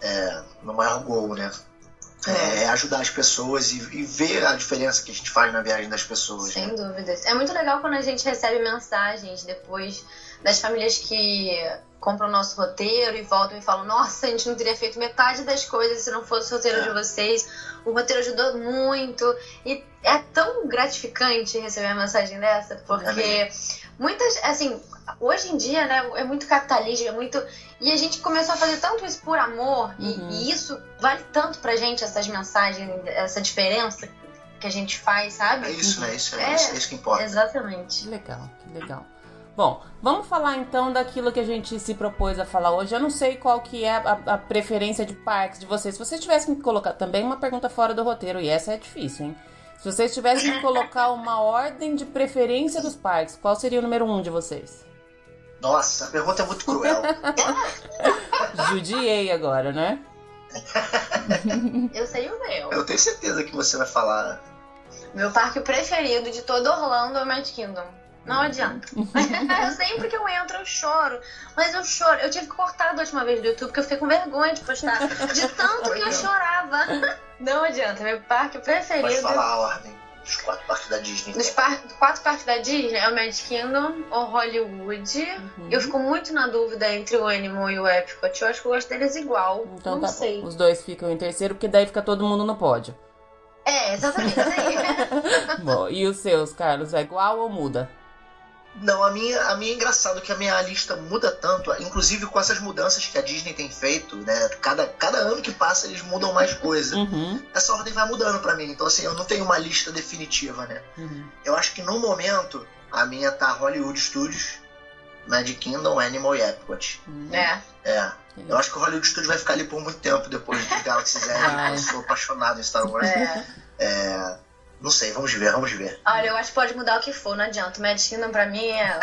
é, meu maior gol, né? É, ajudar as pessoas e, e, ver a diferença que a gente faz na viagem das pessoas. Sem né? dúvidas. É muito legal quando a gente recebe mensagens depois das famílias que compram o nosso roteiro e voltam e falam: Nossa, a gente não teria feito metade das coisas se não fosse o roteiro é. de vocês. O roteiro ajudou muito. E é tão gratificante receber uma mensagem dessa, porque muitas, assim, hoje em dia, né, é muito capitalismo, é muito. E a gente começou a fazer tanto isso por amor, uhum. e, e, isso vale tanto pra gente, essas mensagens, essa diferença que a gente faz, sabe? É isso, né? Isso é, é, isso, é isso que importa. Exatamente. Que legal, que legal. Bom, vamos falar então daquilo que a gente se propôs a falar hoje. Eu não sei qual que é a, a preferência de parques de vocês. Se vocês tivessem que colocar também uma pergunta fora do roteiro, e essa é difícil, hein? Se vocês tivessem que colocar uma ordem de preferência dos parques, qual seria o número um de vocês? Nossa, a pergunta é muito cruel. Judiei agora, né? Eu sei o meu. Eu tenho certeza que você vai falar. Meu parque preferido de todo Orlando é o Magic Kingdom. Não adianta. Sempre que eu entro, eu choro. Mas eu choro. Eu tive que cortar da última vez do YouTube, porque eu fiquei com vergonha de postar. De tanto que eu chorava. Não adianta. Meu parque preferido. Pode falar a ordem dos quatro parques da Disney. Dos par quatro parques da Disney é o Magic Kingdom, o Hollywood. Uhum. Eu fico muito na dúvida entre o Animal e o Epcot. Eu acho que eu gosto deles igual. Então Não tá sei. Os dois ficam em terceiro, porque daí fica todo mundo no pódio. É, exatamente. Bom, e os seus, Carlos, é igual ou muda? Não, a minha, a minha é engraçado que a minha lista muda tanto, inclusive com essas mudanças que a Disney tem feito, né? Cada, cada ano que passa eles mudam mais coisa. Uhum. Essa ordem vai mudando para mim, então assim, eu não tenho uma lista definitiva, né? Uhum. Eu acho que no momento a minha tá Hollywood Studios, Magic Kingdom, Animal e Epcot. Hum. É. É. Eu acho que o Hollywood Studios vai ficar ali por muito tempo depois de Galaxy's Edge. Eu sou apaixonado em Star Wars. É. é. Não sei, vamos ver, vamos ver. Olha, eu acho que pode mudar o que for, não adianta. O Magic Kingdom pra mim é.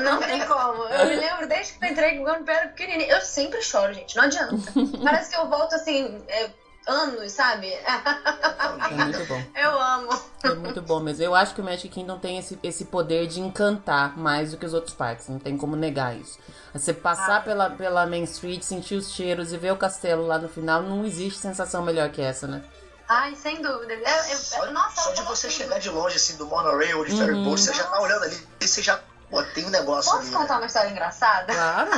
Não tem como. Eu me lembro desde que eu entrei quando eu era pequenininha. Eu sempre choro, gente, não adianta. Parece que eu volto assim. É anos, sabe? É muito bom. Eu amo. É muito bom mesmo. Eu acho que o Magic Kingdom tem esse, esse poder de encantar mais do que os outros parques. Não tem como negar isso. Você passar ah. pela, pela Main Street, sentir os cheiros e ver o castelo lá no final, não existe sensação melhor que essa, né? Ai, sem dúvida. É, é, só, nossa, só de você chegar de longe, assim, do monorail ou de ferry boat, uhum. você já tá olhando ali e você já Pô, tem um negócio Posso ali, contar né? uma história engraçada? Claro.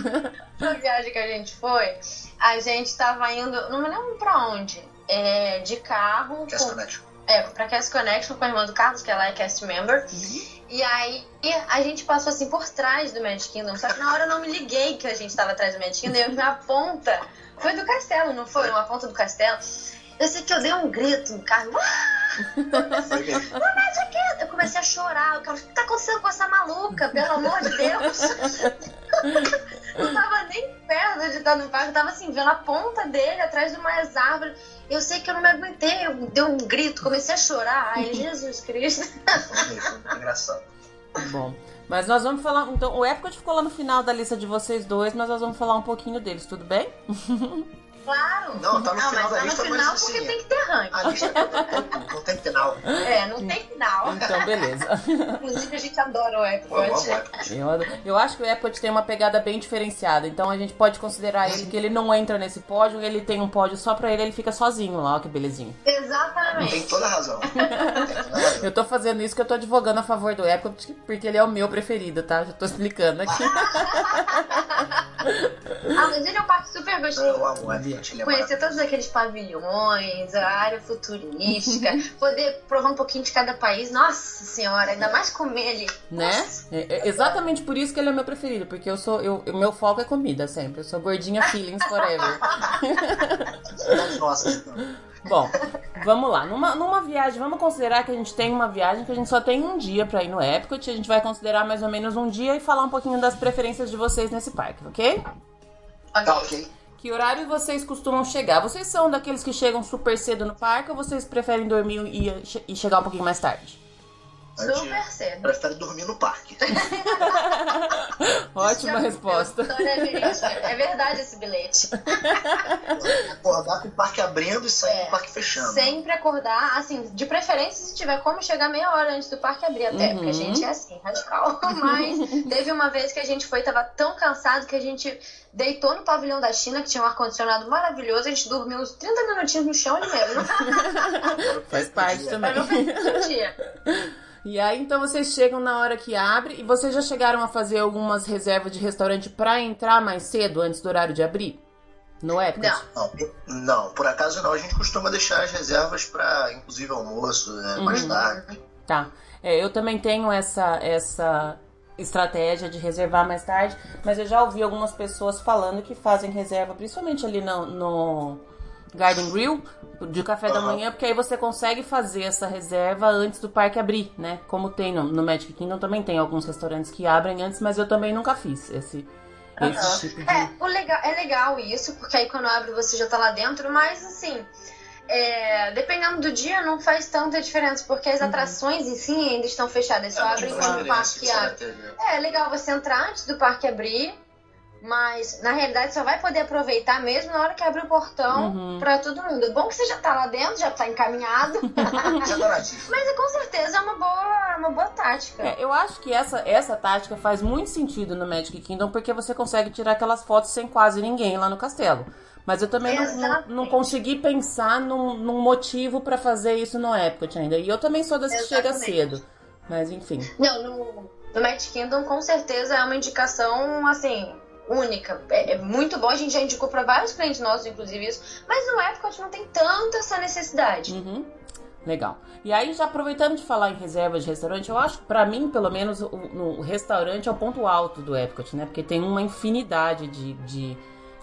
Na viagem que a gente foi, a gente tava indo, não me lembro pra onde, é, de carro. Cast com, Connection. É, pra Cast Connection com a irmã do Carlos, que ela é cast member. Uhum. E aí a gente passou assim por trás do Magic Kingdom, só que na hora eu não me liguei que a gente tava atrás do Magic Kingdom, e eu uma ponta. Foi do castelo, não foi? Uma ponta do castelo. Eu sei que eu dei um grito no carro. Eu comecei a chorar. O que tá acontecendo com essa maluca? Pelo amor de Deus. Não tava nem perto de estar no parque. Eu tava assim, vendo a ponta dele atrás de umas árvores. Eu sei que eu não me aguentei. Eu dei um grito, comecei a chorar. Ai, Jesus Cristo. Engraçado. Bom. Mas nós vamos falar. Então, o Epcot ficou lá no final da lista de vocês dois, mas nós vamos falar um pouquinho deles, tudo bem? Claro. Não, tá no não, final da tá lista, no final mas porque assim, tem que ter ranking. A lista não tem final. É, não tem final. Então, beleza. Inclusive, a gente adora o Epcot. Eu, eu acho que o Epcot tem uma pegada bem diferenciada, então a gente pode considerar ele que ele não entra nesse pódio, ele tem um pódio só pra ele, ele fica sozinho lá, ó que belezinha. Exatamente. Tem toda a razão. Eu tô fazendo isso que eu tô advogando a favor do Epcot, porque ele é o meu preferido, tá? Já tô explicando aqui. ah, mas ele é um parque super gostoso. Eu amo o Epcot, é Conhecer todos aqueles pavilhões, a área futurística, poder provar um pouquinho de cada país. Nossa senhora, ainda mais comer ali. Né? É, é exatamente por isso que ele é meu preferido, porque eu sou. Eu, o meu foco é comida sempre. Eu sou gordinha feelings forever. Nossa, então. Bom, vamos lá. Numa, numa viagem, vamos considerar que a gente tem uma viagem que a gente só tem um dia pra ir no Epcot. A gente vai considerar mais ou menos um dia e falar um pouquinho das preferências de vocês nesse parque, ok? Tá, ok. Que horário vocês costumam chegar? Vocês são daqueles que chegam super cedo no parque ou vocês preferem dormir e, e chegar um pouquinho mais tarde? Super cedo. Prefere dormir no parque. Ótima resposta. É verdade esse bilhete. Acordar com o parque abrindo e sair é, com o parque fechando. Sempre acordar, assim, de preferência se tiver como chegar meia hora antes do parque abrir até, uhum. porque a gente é assim, radical. Mas teve uma vez que a gente foi, tava tão cansado que a gente deitou no pavilhão da China, que tinha um ar-condicionado maravilhoso, a gente dormiu uns 30 minutinhos no chão ali mesmo. Faz parte também. Mas não dia. E aí, então, vocês chegam na hora que abre e vocês já chegaram a fazer algumas reservas de restaurante para entrar mais cedo, antes do horário de abrir? No Epcot? Não. não. Não, por acaso não. A gente costuma deixar as reservas para, inclusive, almoço, né, uhum. mais tarde. Tá. É, eu também tenho essa, essa estratégia de reservar mais tarde, mas eu já ouvi algumas pessoas falando que fazem reserva, principalmente ali no, no Garden Grill de café da manhã, porque aí você consegue fazer essa reserva antes do parque abrir, né? Como tem no, no Magic Kingdom também tem alguns restaurantes que abrem antes, mas eu também nunca fiz esse, esse tipo de... É, o legal, é legal isso, porque aí quando abre você já tá lá dentro, mas assim, é, dependendo do dia não faz tanta diferença, porque as uhum. atrações em si ainda estão fechadas, só é, abrem quando o parque abre. Né? É legal você entrar antes do parque abrir, mas, na realidade, só vai poder aproveitar mesmo na hora que abrir o portão uhum. para todo mundo. Bom que você já tá lá dentro, já tá encaminhado. Mas com certeza é uma boa, uma boa tática. É, eu acho que essa, essa tática faz muito sentido no Magic Kingdom, porque você consegue tirar aquelas fotos sem quase ninguém lá no castelo. Mas eu também não, não, não, consegui pensar num, num motivo para fazer isso no Epcot ainda. E eu também sou das que chega cedo. Mas enfim. Não, no, no Magic Kingdom com certeza é uma indicação, assim, única. É, é, muito bom, a gente já indicou para vários clientes nossos, inclusive isso, mas no Epcot não tem tanta essa necessidade. Uhum. Legal. E aí, já aproveitando de falar em reservas de restaurante, eu acho que pra mim, pelo menos, o, o, restaurante é o ponto alto do Epcot, né? Porque tem uma infinidade de, de,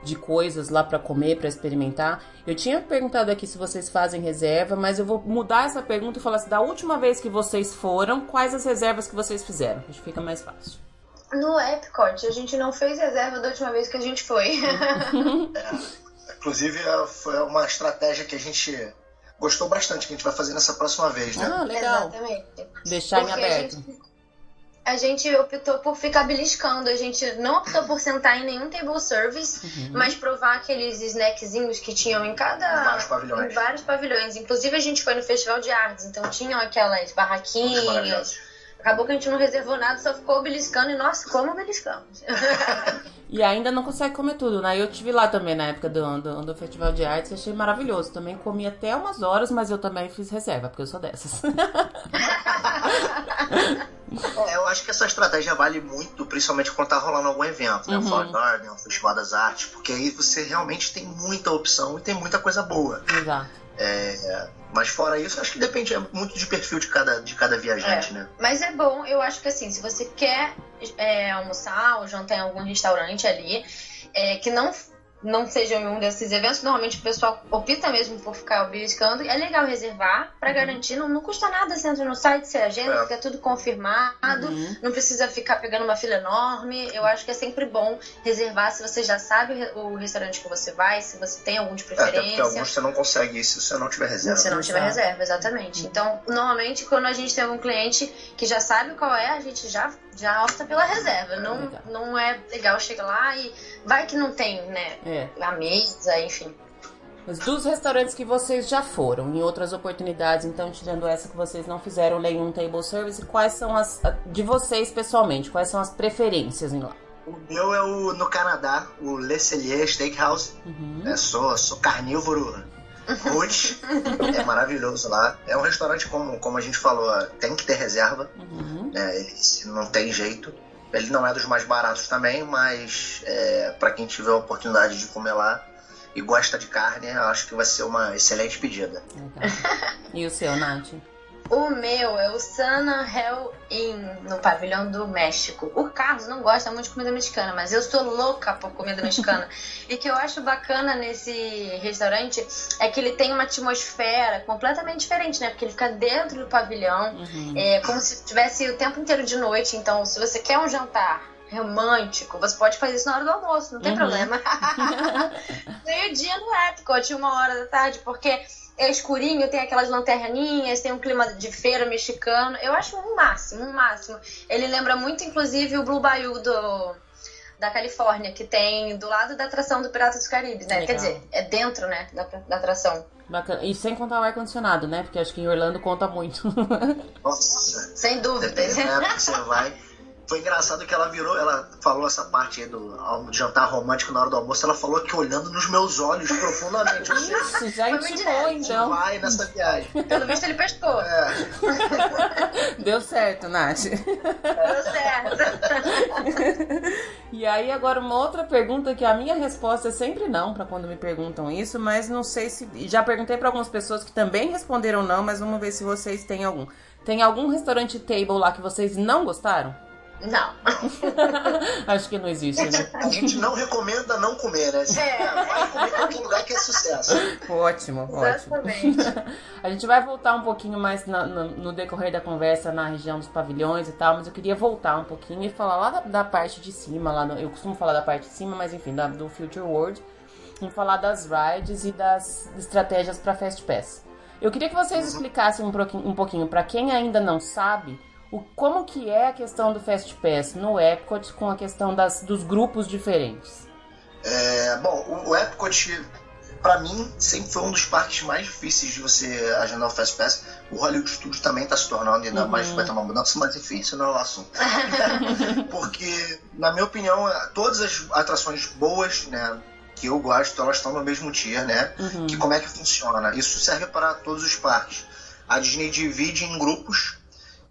de coisas lá para comer, para experimentar. Eu tinha perguntado aqui se vocês fazem reserva, mas eu vou mudar essa pergunta e falar assim: da última vez que vocês foram, quais as reservas que vocês fizeram? Acho que fica mais fácil. No Epcot, a gente não fez reserva da última vez que a gente foi. é, inclusive, é, foi uma estratégia que a gente gostou bastante, que a gente vai fazer nessa próxima vez, né? Ah, legal. Exatamente. Deixar em aberto. A gente, a gente, optou por ficar beliscando. A gente não optou por sentar em nenhum table service, uhum. mas provar aqueles snackzinhos que tinham em cada. Em vários pavilhões. Em vários pavilhões. Inclusive, a gente foi no Festival de Artes, então tinham aquelas barraquinhas Acabou que a gente não reservou nada, só ficou beliscando e, nossa, como beliscamos. e ainda não consegue comer tudo, né? Eu tive lá também na época do, do, do Festival de Artes, achei maravilhoso. Também comi até umas horas, mas eu também fiz reserva, porque eu sou dessas. É, eu acho que essa estratégia vale muito, principalmente quando tá rolando algum evento, né? Uhum. O Flower Garden, o Festival das Artes, porque aí você realmente tem muita opção e tem muita coisa boa. Exato. É, mas fora isso, acho que depende é muito de perfil de cada, de cada viajante, é. né? Mas é bom, eu acho que assim, se você quer é, almoçar ou jantar em algum restaurante ali, é, que não não seja um desses eventos, normalmente o pessoal opta mesmo por ficar beliscando. É legal reservar para uhum. garantir, não, não custa nada você entra no site, você agenda, é. fica tudo confirmado, uhum. não precisa ficar pegando uma fila enorme. Eu acho que é sempre bom reservar se você já sabe o restaurante que você vai, se você tem algum de preferência. É, porque alguns você não consegue ir se você não tiver reserva. Se não tiver reserva, exatamente. Uhum. Então, normalmente, quando a gente tem um cliente que já sabe qual é, a gente já, já opta pela reserva. Não, não é legal chegar lá e vai que não tem, né? É é. A mesa, enfim. Mas dos restaurantes que vocês já foram, em outras oportunidades, então tirando essa que vocês não fizeram nenhum table service, quais são as de vocês pessoalmente? Quais são as preferências em lá? O meu é o no Canadá, o Le Cellier Steakhouse. Uhum. É, sou, sou carnívoro Ruth. é maravilhoso lá. É um restaurante, como, como a gente falou, tem que ter reserva. Uhum. Né, não tem jeito. Ele não é dos mais baratos também, mas é, para quem tiver a oportunidade de comer lá e gosta de carne, acho que vai ser uma excelente pedida. E o seu, Nath? O meu é o Sana Hell Inn, no pavilhão do México. O Carlos não gosta muito de comida mexicana, mas eu sou louca por comida mexicana. e o que eu acho bacana nesse restaurante é que ele tem uma atmosfera completamente diferente, né? Porque ele fica dentro do pavilhão, uhum. é como se estivesse o tempo inteiro de noite. Então, se você quer um jantar romântico, você pode fazer isso na hora do almoço, não tem uhum. problema. Meio-dia no Epcot, uma hora da tarde, porque é escurinho, tem aquelas lanterninhas, tem um clima de feira mexicano. Eu acho um máximo, um máximo. Ele lembra muito, inclusive, o Blue Bayou do, da Califórnia, que tem do lado da atração do Piratas do Caribe, né? Legal. Quer dizer, é dentro, né, da, da atração. Bacana. E sem contar o ar-condicionado, né? Porque acho que em Orlando conta muito. Nossa! Sem dúvida. Depende da época que você vai. Foi engraçado que ela virou, ela falou essa parte aí do, do jantar romântico na hora do almoço, ela falou que olhando nos meus olhos profundamente. Isso, já intimou então. Vai nessa viagem. Pelo visto ele pescou. É. Deu certo, Nath. Deu certo. e aí agora uma outra pergunta que a minha resposta é sempre não para quando me perguntam isso, mas não sei se já perguntei para algumas pessoas que também responderam não, mas vamos ver se vocês têm algum. Tem algum restaurante table lá que vocês não gostaram? Não. Acho que não existe, né? A gente não recomenda não comer, né? É. Vai comer em qualquer lugar que é sucesso. Ótimo, Exatamente. ótimo. A gente vai voltar um pouquinho mais na, no, no, decorrer da conversa na região dos pavilhões e tal, mas eu queria voltar um pouquinho e falar lá da, da parte de cima, lá no, eu costumo falar da parte de cima, mas enfim, da, do Future World, e falar das rides e das estratégias para Fast Pass. Eu queria que vocês explicassem um pouquinho, um pouquinho para quem ainda não sabe, o, como que é a questão do Fast Pass no Epcot com a questão das, dos grupos diferentes? É, bom, o, Epcot, para mim, sempre foi um dos parques mais difíceis de você agendar o Fast Pass. O Hollywood Studios também está se tornando, ainda uhum. mais vai ter uma mudança, mas enfim, isso não é o assunto. Porque, na minha opinião, todas as atrações boas, né, que eu gosto, elas estão no mesmo tier, né? Uhum. Que como é que funciona? Isso serve para todos os parques. A Disney divide em grupos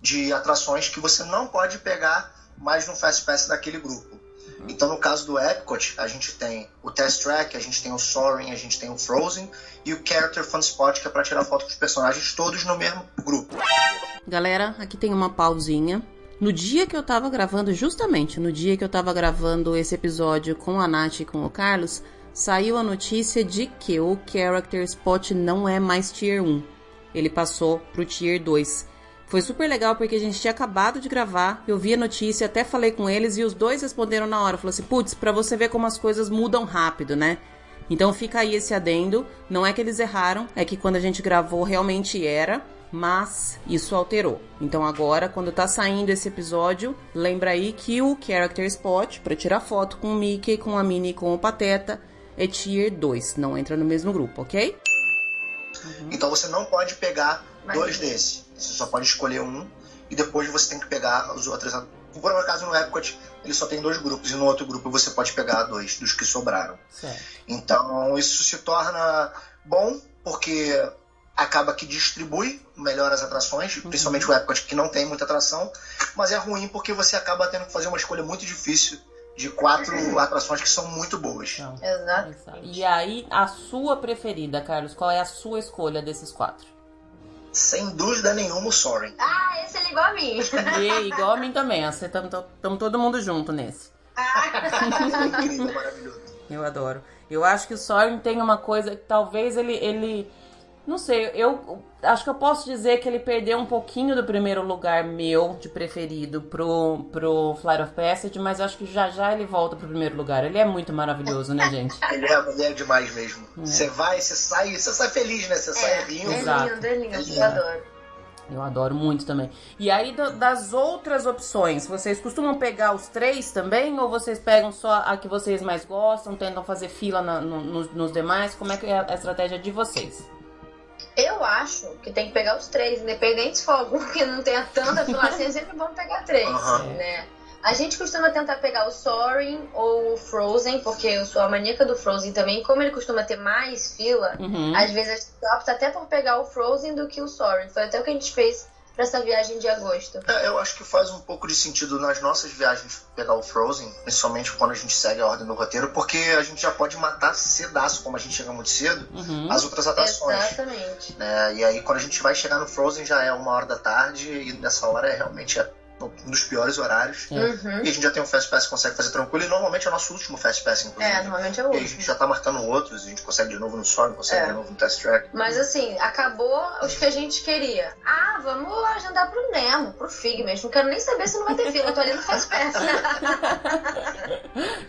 de atrações que você não pode pegar mais no Fast Pass daquele grupo. Então, no caso do Epcot, a gente tem o Test Track, a gente tem o Soaring, a gente tem o Frozen e o Character Fun Spot, que é para tirar foto com os personagens todos no mesmo grupo. Galera, aqui tem uma pausinha. No dia que eu tava gravando, justamente no dia que eu tava gravando esse episódio com a Nath e com o Carlos, saiu a notícia de que o Character Spot não é mais Tier 1. Ele passou pro Tier 2. Foi super legal porque a gente tinha acabado de gravar, eu vi a notícia, até falei com eles e os dois responderam na hora. Falou assim: putz, pra você ver como as coisas mudam rápido, né? Então fica aí esse adendo. Não é que eles erraram, é que quando a gente gravou realmente era, mas isso alterou. Então agora, quando tá saindo esse episódio, lembra aí que o Character Spot, para tirar foto com o Mickey, com a Minnie e com o Pateta, é Tier 2, não entra no mesmo grupo, ok? Uhum. Então você não pode pegar mas dois desses. Você só pode escolher um e depois você tem que pegar os outros. Por um acaso no Epcot ele só tem dois grupos e no outro grupo você pode pegar dois dos que sobraram. Certo. Então isso se torna bom porque acaba que distribui melhor as atrações, uhum. principalmente o Epcot que não tem muita atração, mas é ruim porque você acaba tendo que fazer uma escolha muito difícil de quatro uhum. atrações que são muito boas. Exato. E aí, a sua preferida, Carlos, qual é a sua escolha desses quatro? Sem dúvida nenhuma, o Soren. Ah, esse é igual a mim. E igual a mim também. Estamos todo mundo junto nesse. Ah. incrível, maravilhoso. Eu adoro. Eu acho que o Soren tem uma coisa que talvez ele, ele não sei, eu acho que eu posso dizer que ele perdeu um pouquinho do primeiro lugar meu de preferido pro, pro Flight of Passage, mas acho que já já ele volta pro primeiro lugar. Ele é muito maravilhoso, né, gente? ele, é, ele é demais mesmo. É. Você vai, você sai, você sai feliz, né? Você é, sai rindo. É lindo, é lindo, eu adoro. Eu adoro muito também. E aí, do, das outras opções, vocês costumam pegar os três também? Ou vocês pegam só a que vocês mais gostam, tentam fazer fila na, no, nos, nos demais? Como é que é a estratégia de vocês? Eu acho que tem que pegar os três, independente se for algum que não tenha tanta filação, é sempre bom pegar três, uhum. né? A gente costuma tentar pegar o Soaring ou o Frozen, porque eu sou a maníaca do Frozen também. Como ele costuma ter mais fila, uhum. às vezes a gente opta até por pegar o Frozen do que o Soaring. Foi até o que a gente fez para essa viagem de agosto. É, eu acho que faz um pouco de sentido nas nossas viagens pegar o Frozen, principalmente quando a gente segue a ordem do roteiro, porque a gente já pode matar cedaço, como a gente chega muito cedo, uhum. as outras atrações. Exatamente. Né? E aí quando a gente vai chegar no Frozen já é uma hora da tarde e nessa hora é realmente é um dos piores horários. Uhum. E a gente já tem um Fast Pass que consegue fazer tranquilo. E normalmente é o nosso último Fast Pass, inclusive. É, normalmente é o último. E a gente já tá marcando outros, a gente consegue de novo no Storm, consegue é. de novo no Test Track. Mas assim, acabou os que a gente queria. Ah, vamos agendar pro Nemo, pro Fig mesmo. Não quero nem saber se não vai ter fila. Eu tô ali no Fast Pass.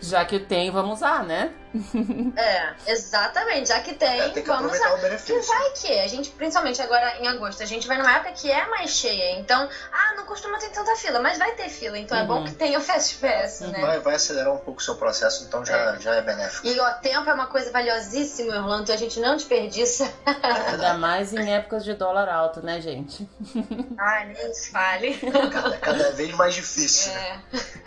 já que tem, vamos usar, né? é, exatamente. Já que tem, é, tem que vamos usar. O benefício. Que vai que? A gente, principalmente agora em agosto, a gente vai numa época que é mais cheia. Então, ah, não costuma ter tanta fila, mas vai ter fila, então uhum. é bom uhum. que tenha o Fast Pass, né? Vai, vai acelerar um pouco o seu processo, então já é, já é benéfico. E o tempo é uma coisa valiosíssima, Orlando, então a gente não desperdiça. Ainda mais em épocas de dólar alto, né, gente? Ai, nem fale. Cada, cada vez mais difícil. É.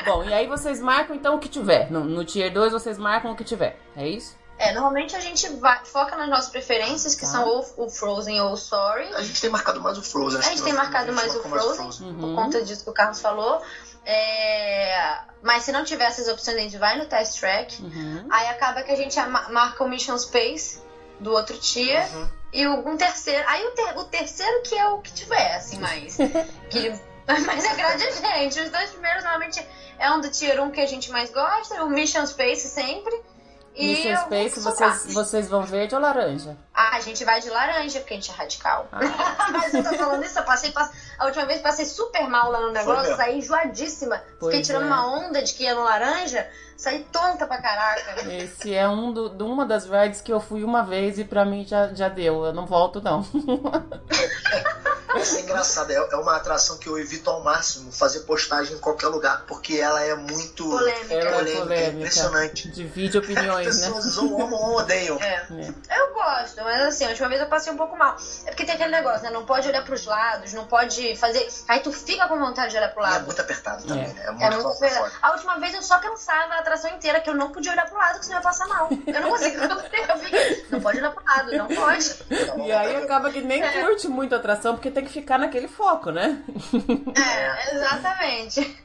Bom, e aí vocês marcam então o que tiver. No, no Tier 2 vocês marcam o que tiver, é isso? É, normalmente a gente vai, foca nas nossas preferências, que ah. são ou o Frozen ou o Sorry. A gente tem marcado mais o Frozen. A gente tem marcado mais o Frozen, Frozen. Uhum. por conta disso que o Carlos falou. É... Mas se não tiver essas opções, a gente vai no Test Track. Uhum. Aí acaba que a gente marca o Mission Space do outro tier. Uhum. E um terceiro. Aí o, ter, o terceiro que é o que tiver, assim, mais. que mais agrade a gente. Os dois primeiros normalmente é um do tier 1 que a gente mais gosta, o Mission Space sempre. Mission Space, vocês, vocês vão verde ou laranja? Ah, a gente vai de laranja, porque a gente é radical. Ah. Mas eu tô falando isso, eu passei, passei, a última vez passei super mal lá no negócio, saí enjoadíssima. Pois Fiquei tirando é. uma onda de que ia no laranja, saí tonta pra caraca. Esse é um do, de uma das rides que eu fui uma vez e pra mim já, já deu. Eu não volto, não. Isso é engraçado, é, é uma atração que eu evito ao máximo fazer postagem em qualquer lugar, porque ela é muito polêmica, ela é polêmica, polêmica. impressionante. Divide opiniões, né? Pessoas amam ou odeiam. É. é. Eu gosto, mas assim, a última vez eu passei um pouco mal. É porque tem aquele negócio, né? Não pode olhar pros lados, não pode fazer. Aí tu fica com vontade de olhar pro lado. E é muito apertado também, é. né? É muito, é muito apertado. A última vez eu só cansava a atração inteira, que eu não podia olhar pro lado, que senão eu ia passar mal. Eu não consigo. Eu fiquei, não pode olhar pro lado, não pode. E aí acaba que nem é. curte muito a atração, porque tem que ficar naquele foco, né? É, exatamente.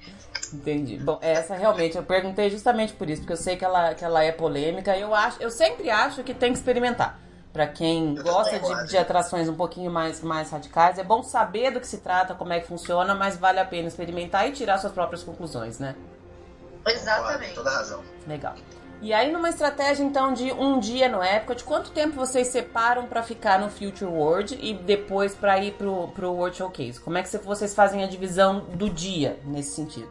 Entendi. Bom, essa realmente eu perguntei justamente por isso, porque eu sei que ela, que ela é polêmica. Eu acho, eu sempre acho que tem que experimentar. Para quem gosta de, de, atrações um pouquinho mais, mais radicais, é bom saber do que se trata, como é que funciona, mas vale a pena experimentar e tirar suas próprias conclusões, né? Exatamente. Toda razão. Legal. E aí, numa estratégia então de um dia no Epcot, quanto tempo vocês separam para ficar no Future World e depois para ir pro, pro World Showcase? Como é que vocês fazem a divisão do dia nesse sentido?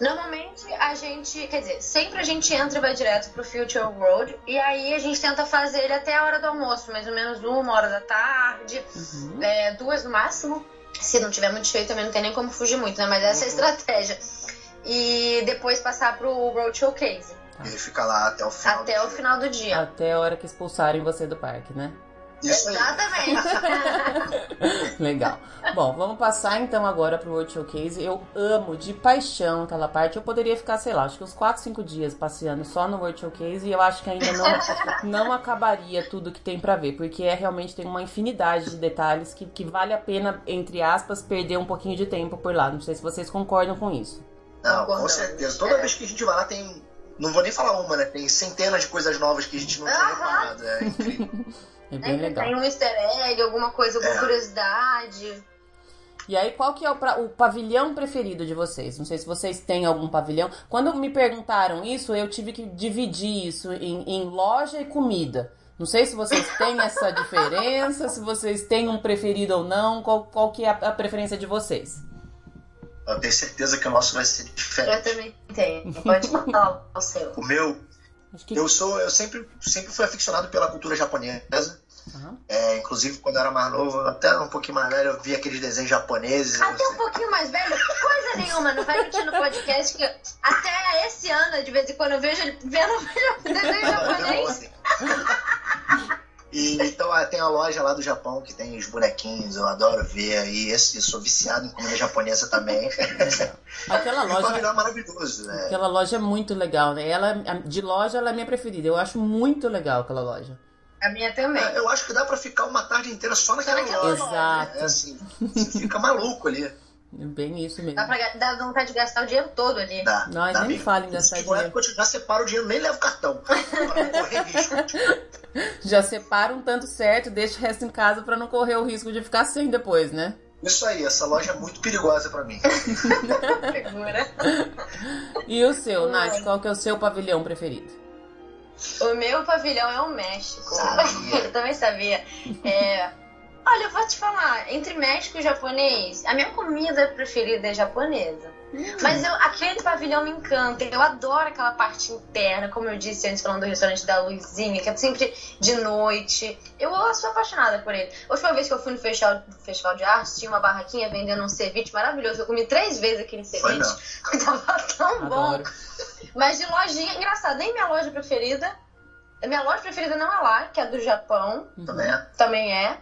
Normalmente a gente, quer dizer, sempre a gente entra e vai direto pro Future World e aí a gente tenta fazer ele até a hora do almoço, mais ou menos uma hora da tarde, uhum. é, duas no máximo. Se não tiver muito cheio também não tem nem como fugir muito, né? Mas essa é a uhum. estratégia. E depois passar pro World Showcase. Tá. E fica lá até o final. Até o dia. final do dia. Até a hora que expulsarem você do parque, né? Isso Exatamente. Legal. Bom, vamos passar então agora pro World Showcase. Eu amo de paixão aquela parte. Eu poderia ficar, sei lá, acho que uns 4, 5 dias passeando só no World Showcase e eu acho que ainda não, não acabaria tudo que tem para ver, porque é realmente tem uma infinidade de detalhes que, que vale a pena, entre aspas, perder um pouquinho de tempo por lá. Não sei se vocês concordam com isso. Não, com certeza. Toda vez que a gente vai lá tem não vou nem falar uma, né? Tem centenas de coisas novas que a gente não tinha reparado. É incrível. É bem legal. Tem um easter egg, alguma coisa, alguma é. curiosidade. E aí, qual que é o, pra, o, pavilhão preferido de vocês? Não sei se vocês têm algum pavilhão. Quando me perguntaram isso, eu tive que dividir isso em, em loja e comida. Não sei se vocês têm essa diferença, se vocês têm um preferido ou não. Qual, qual que é a, a preferência de vocês? Eu tenho certeza que o nosso vai ser diferente. Eu também tenho. Pode falar o seu. O meu. Que... Eu sou, eu sempre, sempre fui aficionado pela cultura japonesa. Uhum. É, inclusive, quando eu era mais novo, até um pouquinho mais velho, eu via aqueles desenhos japoneses. Até um pouquinho mais velho? Coisa nenhuma, não vai mentir no podcast que até esse ano, de vez em quando, eu vejo ele vendo desenho japonês. E, então ah, tem a loja lá do Japão que tem os bonequinhos, eu adoro ver. E esse, sou viciado em comida japonesa também. Aquela loja. é maravilhoso, né? Aquela loja é muito legal, né? Ela, de loja, ela é minha preferida. Eu acho muito legal aquela loja. A minha também. É, eu acho que dá pra ficar uma tarde inteira só naquela loja. Exato. É assim, você fica maluco ali. É bem isso mesmo. Dá, pra, dá vontade de gastar o dinheiro todo ali. Dá. Nós dá nem falem em gastar dinheiro. Época, eu já separo o dinheiro, nem levo cartão. pra não correr risco. Já separa um tanto certo, deixa o resto em casa para não correr o risco de ficar sem depois, né? Isso aí, essa loja é muito perigosa para mim. e o seu, Nath, qual que é o seu pavilhão preferido? O meu pavilhão é o México. Eu também sabia. É, olha, eu vou te falar, entre México e japonês, a minha comida preferida é japonesa. Mas eu, aquele pavilhão me encanta. Eu adoro aquela parte interna, como eu disse antes, falando do restaurante da Luizinha, que é sempre de noite. Eu sou apaixonada por ele. A última vez que eu fui no festival, festival de arte, tinha uma barraquinha vendendo um ceviche maravilhoso. Eu comi três vezes aquele ceviche. Tava tão bom. Mas de lojinha, engraçado, nem minha loja preferida. A minha loja preferida não é lá, que é do Japão. Também é. Também é.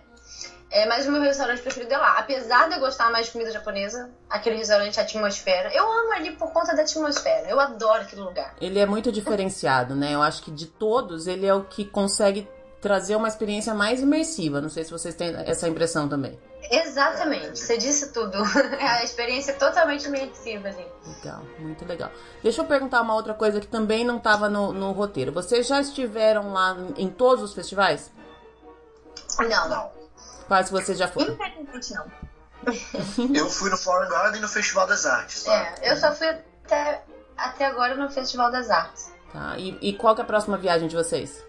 É, mas o meu restaurante preferido é lá. Apesar de eu gostar mais de comida japonesa, aquele restaurante Atmosfera, eu amo ali por conta da atmosfera. Eu adoro aquele lugar. Ele é muito diferenciado, né? Eu acho que de todos, ele é o que consegue trazer uma experiência mais imersiva. Não sei se vocês têm essa impressão também. Exatamente, você disse tudo. a experiência é totalmente imersiva ali. Legal, muito legal. Deixa eu perguntar uma outra coisa que também não estava no, no roteiro. Vocês já estiveram lá em todos os festivais? Não. Não. Quais você já foi? Infelizmente não. eu fui no Foreign Garden e no Festival das Artes. É, eu só fui até, até agora no Festival das Artes. Tá, e, e qual que é a próxima viagem de vocês?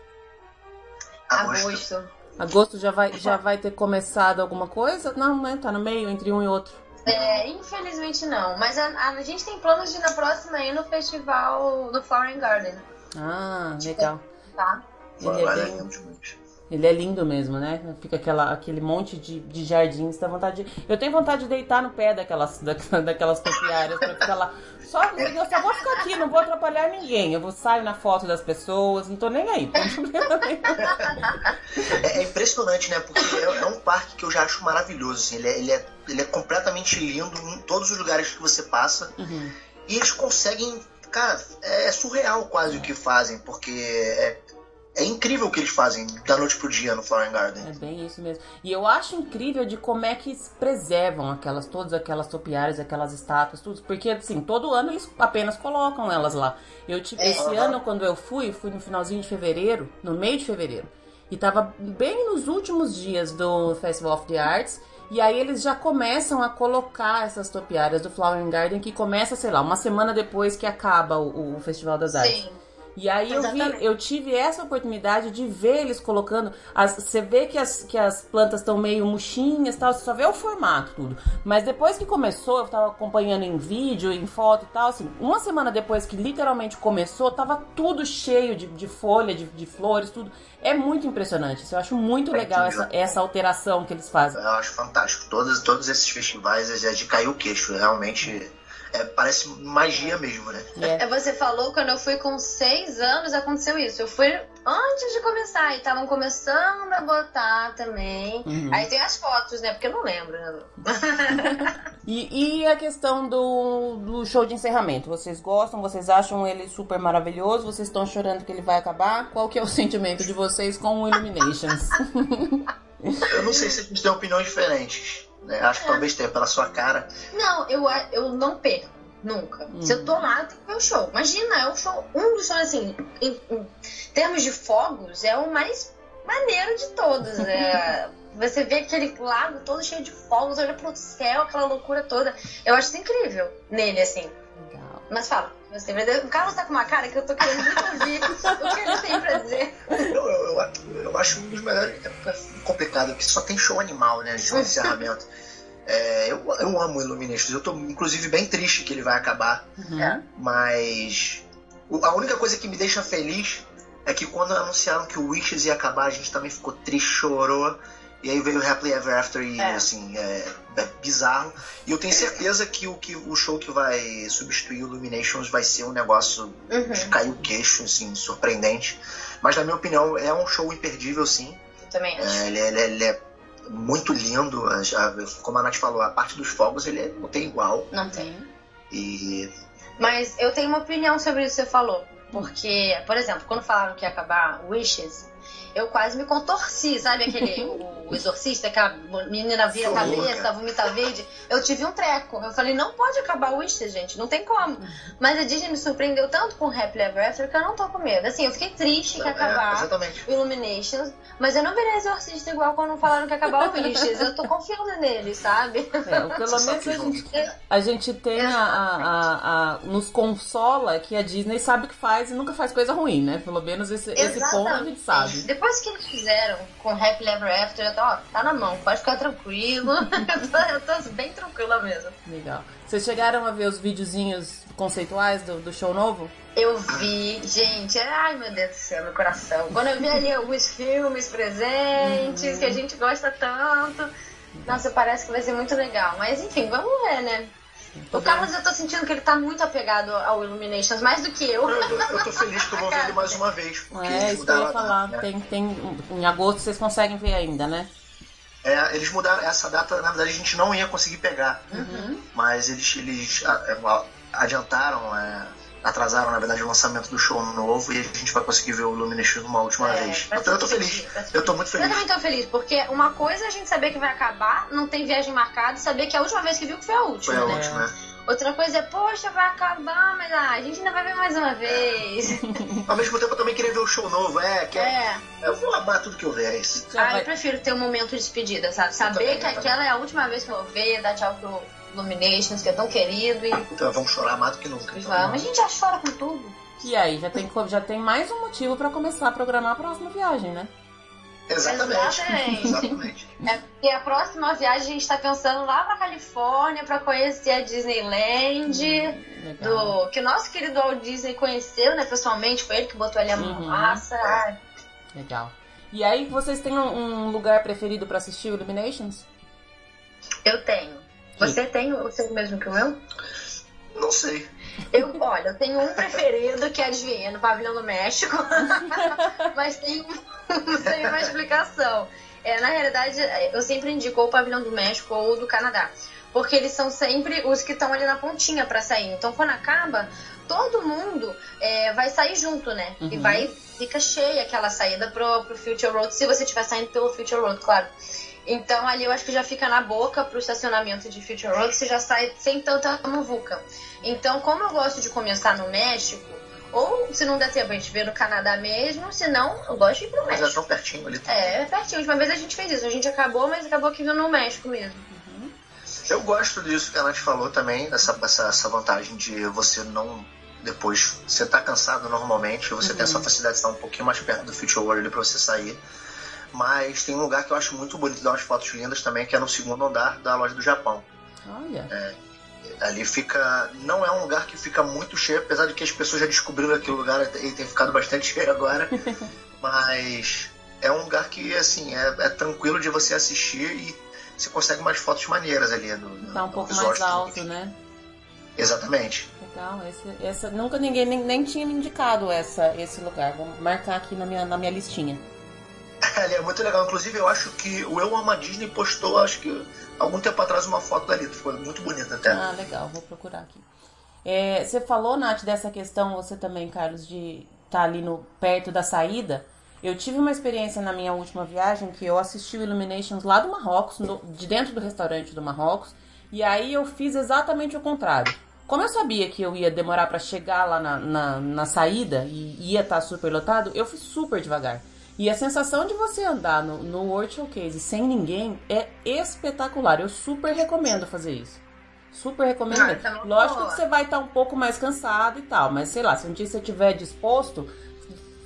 Agosto. Agosto, Agosto já vai, já vai ter começado alguma coisa? Não, né? Tá no meio, entre um e outro. É, infelizmente não. Mas a, a, gente tem planos de ir na próxima aí no festival do Foreign Garden. Ah, legal. Tá. Ele é bem... Ele é lindo mesmo, né? Fica aquela, aquele monte de, de jardins, dá vontade de... Eu tenho vontade de deitar no pé daquelas, daquelas topiárias pra ficar lá. Só, eu só vou ficar aqui, não vou atrapalhar ninguém. Eu vou sair na foto das pessoas, não tô nem aí. é, é, impressionante, né? Porque é, é, um parque que eu já acho maravilhoso. Assim. Ele, é, ele, é, ele é completamente lindo em todos os lugares que você passa. Uhum. E eles conseguem cara, é surreal quase o que fazem, porque é, é incrível o que eles fazem da noite pro dia no Flower Garden. É bem isso mesmo. E eu acho incrível de como é que preservam aquelas, todas aquelas topiárias, aquelas estátuas, tudo. Porque, assim, todo ano eles apenas colocam elas lá. Eu tive, é, esse uhum. ano, quando eu fui, fui no finalzinho de fevereiro, no meio de fevereiro. E tava bem nos últimos dias do Festival of the Arts. E aí eles já começam a colocar essas topiárias do Flower Garden, que começa, sei lá, uma semana depois que acaba o, o Festival das Artes. Sim. E aí eu, vi, eu tive essa oportunidade de ver eles colocando. As, você vê que as, que as plantas estão meio murchinhas tal, você só vê o formato, tudo. Mas depois que começou, eu tava acompanhando em vídeo, em foto e tal, assim, uma semana depois que literalmente começou, tava tudo cheio de, de folha, de, de flores, tudo. É muito impressionante. Eu acho muito é legal essa, essa alteração que eles fazem. Eu acho fantástico. Todos, todos esses festivais é de cair o queixo. Realmente é, parece magia mesmo, né? É. Você falou quando eu fui com seis anos aconteceu isso. Eu fui antes de começar e estavam começando a botar também. Uhum. Aí tem as fotos, né? Porque eu não lembro. Né? e, e, a questão do, do show de encerramento? Vocês gostam? Vocês acham ele super maravilhoso? Vocês estão chorando que ele vai acabar? Qual que é o sentimento de vocês com o Illuminations? eu não sei se a gente tem opiniões diferentes. Né? Acho que é. talvez tenha pela sua cara. Não, eu, eu não perco. Nunca. Hum. Se eu tô lá, tem que ver o show. Imagina, é um show. Um dos shows, assim, em, em termos de fogos, é o mais maneiro de todos. Né? Você vê aquele lago todo cheio de fogos, olha pro céu, aquela loucura toda. Eu acho isso incrível nele, assim. Legal. Mas fala, você, o Carlos tá com uma cara que eu tô querendo muito ouvir o que ele tem pra dizer. Eu, eu, eu, eu acho um dos melhores. É complicado, porque só tem show animal, né? De encerramento. É, eu, eu amo Illuminations. Eu tô, inclusive, bem triste que ele vai acabar. Uhum. É. Mas a única coisa que me deixa feliz é que quando anunciaram que o Wishes ia acabar, a gente também ficou triste, chorou. E aí veio o Happily Ever After e, é. assim, é, é, bizarro. E eu tenho certeza que o, que o show que vai substituir o Illuminations vai ser um negócio uhum. de cair o queixo, assim, surpreendente. Mas, na minha opinião, é um show imperdível, sim. Eu também acho. É, ele, ele, ele, é muito lindo. Como a Nath falou, a parte dos fogos ele não tem igual. Não tem. E... Mas eu tenho uma opinião sobre isso que você falou. Porque, por exemplo, quando falaram que ia acabar Wishes, eu quase me contorci, sabe? Aquele o exorcista, que a menina vira a cabeça, vomita verde. Eu tive um treco. Eu falei, não pode acabar o Wish, gente, não tem como. Mas a Disney me surpreendeu tanto com Happily Ever After que eu não tô com medo. Assim, eu fiquei triste que é, acabar é, Illuminations, mas eu não virei exorcista igual quando falaram que acabar o Wishes. Eu tô confiando nele, sabe? É, pelo menos a gente, a gente tem a, a, a, nos consola que a Disney sabe o que faz e nunca faz coisa ruim, né? Pelo menos esse, esse ponto a gente sabe. Depois que eles fizeram com Happy Ever After, eu tô, ó, tá na mão, pode ficar tranquilo. eu, tô, eu tô bem tranquila mesmo. Legal. Vocês chegaram a ver os videozinhos conceituais do, do show novo? Eu vi, gente, ai meu Deus do céu, meu coração. Quando eu vi ali alguns filmes presentes uhum. que a gente gosta tanto, nossa, parece que vai ser muito legal. Mas enfim, vamos ver, né? O Carlos, eu tô sentindo que ele tá muito apegado ao Illuminations, mais do que eu. Eu, eu, eu tô feliz que eu vou ver ele mais uma vez. Porque é, isso que eu ia falar. Né? Tem, tem, em agosto vocês conseguem ver ainda, né? É, eles mudaram essa data, na verdade a gente não ia conseguir pegar. Uhum. Mas eles, eles adiantaram, é, atrasaram, na verdade, o lançamento do show novo e a gente vai conseguir ver o Illumination uma última é, vez. Então eu tô feliz. Eu tô muito feliz. Eu também tô feliz, porque uma coisa é a gente saber que vai acabar, não tem viagem marcada, saber que a última vez que viu que foi a última. Foi a né? última, é. Outra coisa é, poxa, vai acabar, mas ah, a gente ainda vai ver mais uma vez. Ao mesmo tempo eu também queria ver o show novo, é, que é. é. Eu vou amar tudo que eu ver, é isso. Ah, eu prefiro ter um momento de despedida, sabe? Saber que aquela é a última vez que eu vou ver, dar tchau pro Illuminations, que é tão querido. E... Então vamos chorar mais do que nunca. Então. Vamos, a gente já chora com tudo. E aí, já tem, já tem mais um motivo para começar a programar a próxima viagem, né? Exatamente. Exatamente. É porque a próxima viagem a gente está pensando lá pra Califórnia para conhecer a Disneyland. Hum, do, que o nosso querido Walt Disney conheceu, né, pessoalmente, foi ele que botou ali a mão uhum. massa. Legal. E aí, vocês têm um, um lugar preferido para assistir o Illuminations? Eu tenho. Você tem o seu mesmo que o meu? Não sei. Eu, olha, eu tenho um preferido que é, adivinha, no Pavilhão do México. Mas tem, tem uma explicação. É, na realidade, eu sempre indico ou o Pavilhão do México ou do Canadá. Porque eles são sempre os que estão ali na pontinha para sair. Então, quando acaba, todo mundo é, vai sair junto, né? Uhum. E vai, fica cheia aquela saída pro, pro Future Road, se você estiver saindo pelo Future Road, claro. Então ali eu acho que já fica na boca pro estacionamento de Future Road, você já sai sem tanta muvuca. Então, como eu gosto de começar no México, ou se não der tempo, a gente vê no Canadá mesmo, se não, eu gosto de ir pro México. Mas é tão pertinho ali também. É, é pertinho. A última vez a gente fez isso. A gente acabou, mas acabou aqui no México mesmo. Uhum. Eu gosto disso que a Nath falou também, essa, essa, essa vantagem de você não depois você tá cansado normalmente, você Uhum. tem essa facilidade de estar um pouquinho mais perto do Future World pra você sair. Mas tem um lugar que eu acho muito bonito, dá umas fotos lindas também, que é no segundo andar da loja do Japão. Olha. Ali fica. Não é um lugar que fica muito cheio, apesar de que as pessoas já descobriram aquele lugar e tem ficado bastante cheio agora. Mas é um lugar que, assim, é, é tranquilo de você assistir e você consegue umas fotos maneiras ali. No, Tá um no pouco mais alto, né? Exatamente. Legal. Esse, essa, nunca ninguém nem, nem tinha me indicado essa, esse lugar. Vou marcar aqui na minha, na minha listinha. É muito legal. Inclusive, eu acho que o Eu Amo a Disney postou, acho que algum tempo atrás, uma foto dali. Ficou muito bonita até. Ah, legal, vou procurar aqui. É, você falou, Nath, dessa questão, você também, Carlos, de estar ali no, perto da saída. Eu tive uma experiência na minha última viagem que eu assisti o Illuminations lá do Marrocos, no- de dentro do restaurante do Marrocos, e aí eu fiz exatamente o contrário. Como eu sabia que eu ia demorar pra chegar lá na, na, na saída e ia estar super lotado, eu fui super devagar. E a sensação de você andar no, no World Showcase sem ninguém é espetacular. Eu super recomendo fazer isso. Super recomendo. Ah, tá uma Lógico boa. que você vai estar um pouco mais cansado e tal, mas sei lá, se um dia você estiver disposto,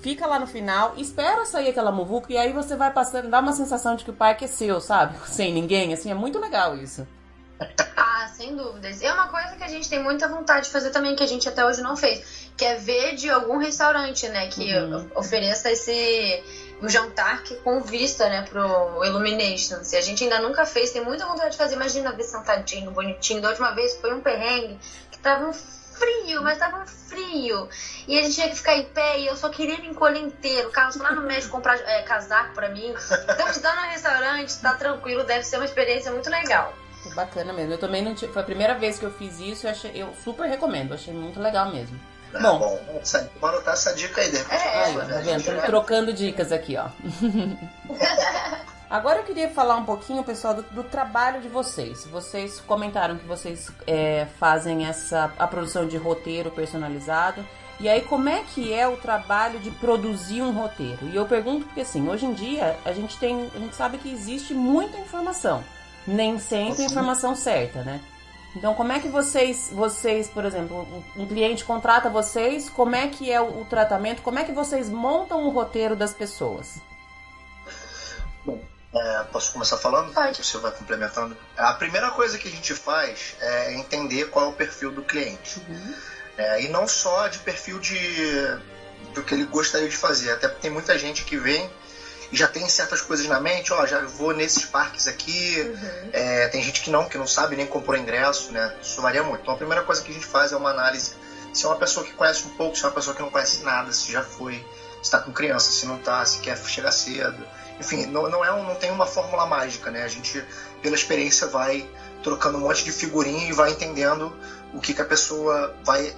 fica lá no final, espera sair aquela muvuca e aí você vai passando, dá uma sensação de que o parque é seu, sabe? Sem ninguém, assim, é muito legal isso. Ah, sem dúvidas. É uma coisa que a gente tem muita vontade de fazer também, que a gente até hoje não fez, que é ver de algum restaurante, né, que Uhum. ofereça esse um jantar que com vista, né, pro Illumination. Se a gente ainda nunca fez, tem muita vontade de fazer. Imagina ver sentadinho, bonitinho. Da última vez foi um perrengue que tava um frio, mas tava um frio. E a gente tinha que ficar em pé e eu só queria me encolher inteiro. O Carlos lá no México comprar é, casaco pra mim. Estamos dando no restaurante, tá tranquilo, deve ser uma experiência muito legal. Bacana mesmo. Eu também não tive. Foi a primeira vez que eu fiz isso, eu, eu super recomendo, achei muito legal mesmo. Ah, Bom. bom, vou anotar essa dica aí depois. É, Aí, ó, tá vendo? Tô trocando dicas aqui, ó. Agora eu queria falar um pouquinho, pessoal, do, do trabalho de vocês. Vocês comentaram que vocês é, fazem essa a produção de roteiro personalizado. E aí, como é que é o trabalho de produzir um roteiro? E eu pergunto porque assim, hoje em dia a gente tem, a gente sabe que existe muita informação, nem sempre a informação certa, né? Então, como é que vocês, vocês, por exemplo, um cliente contrata vocês, como é que é o, tratamento, como é que vocês montam o roteiro das pessoas? É, posso começar falando? Pode. Você vai complementando. A primeira coisa que a gente faz é entender qual é o perfil do cliente. É, e não só de perfil de do que ele gostaria de fazer. Até porque tem muita gente que vem já tem certas coisas na mente, ó, já vou nesses parques aqui. É, tem gente que não, que não sabe nem comprou ingresso, né? Isso varia muito. Então a primeira coisa que a gente faz é uma análise se é uma pessoa que conhece um pouco, se é uma pessoa que não conhece nada, se já foi, se está com criança, se não está, se quer chegar cedo. Enfim, não, não, é um, não tem uma fórmula mágica, né? A gente, pela experiência, vai trocando um monte de figurinha e vai entendendo o que, que a pessoa vai,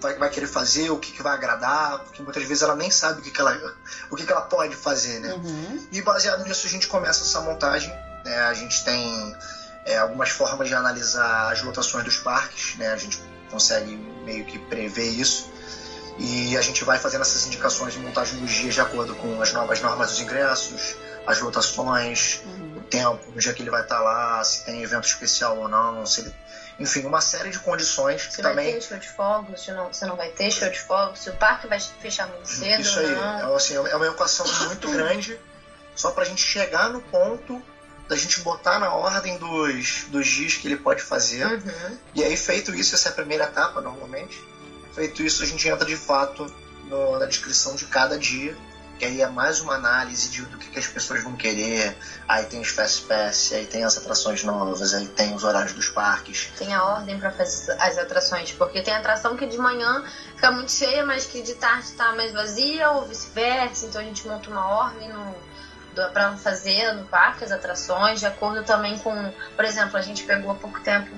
vai, vai querer fazer, o que, que vai agradar, porque muitas vezes ela nem sabe o que, que, ela, o que, que ela pode fazer, né? Uhum. E baseado nisso a gente começa essa montagem. né? A gente tem é, algumas formas de analisar as lotações dos parques, né? A gente consegue meio que prever isso. E a gente vai fazendo essas indicações de montagem dos dias de acordo com as novas normas dos ingressos, as lotações, Uhum. o tempo, no dia que ele vai estar lá, se tem evento especial ou não, se ele... enfim, uma série de condições que Se vai também ter show de fogos, se não, se não vai ter show de fogos, se o parque vai fechar muito cedo Isso aí, não. é, assim, é uma equação muito grande, só pra gente chegar no ponto da gente botar na ordem dos, dos dias que ele pode fazer. Uhum. E aí, feito isso, essa é a primeira etapa normalmente. Feito isso, a gente entra de fato no- na descrição de cada dia. Que aí é mais uma análise de, do que, que as pessoas vão querer. Aí tem os Fast Pass, aí tem as atrações novas, aí tem os horários dos parques. Tem a ordem pra fazer as atrações, porque tem atração que de manhã fica muito cheia, mas que de tarde tá mais vazia, ou vice-versa. Então a gente monta uma ordem no, pra fazer no parque as atrações, de acordo também com. Por exemplo, a gente pegou há pouco tempo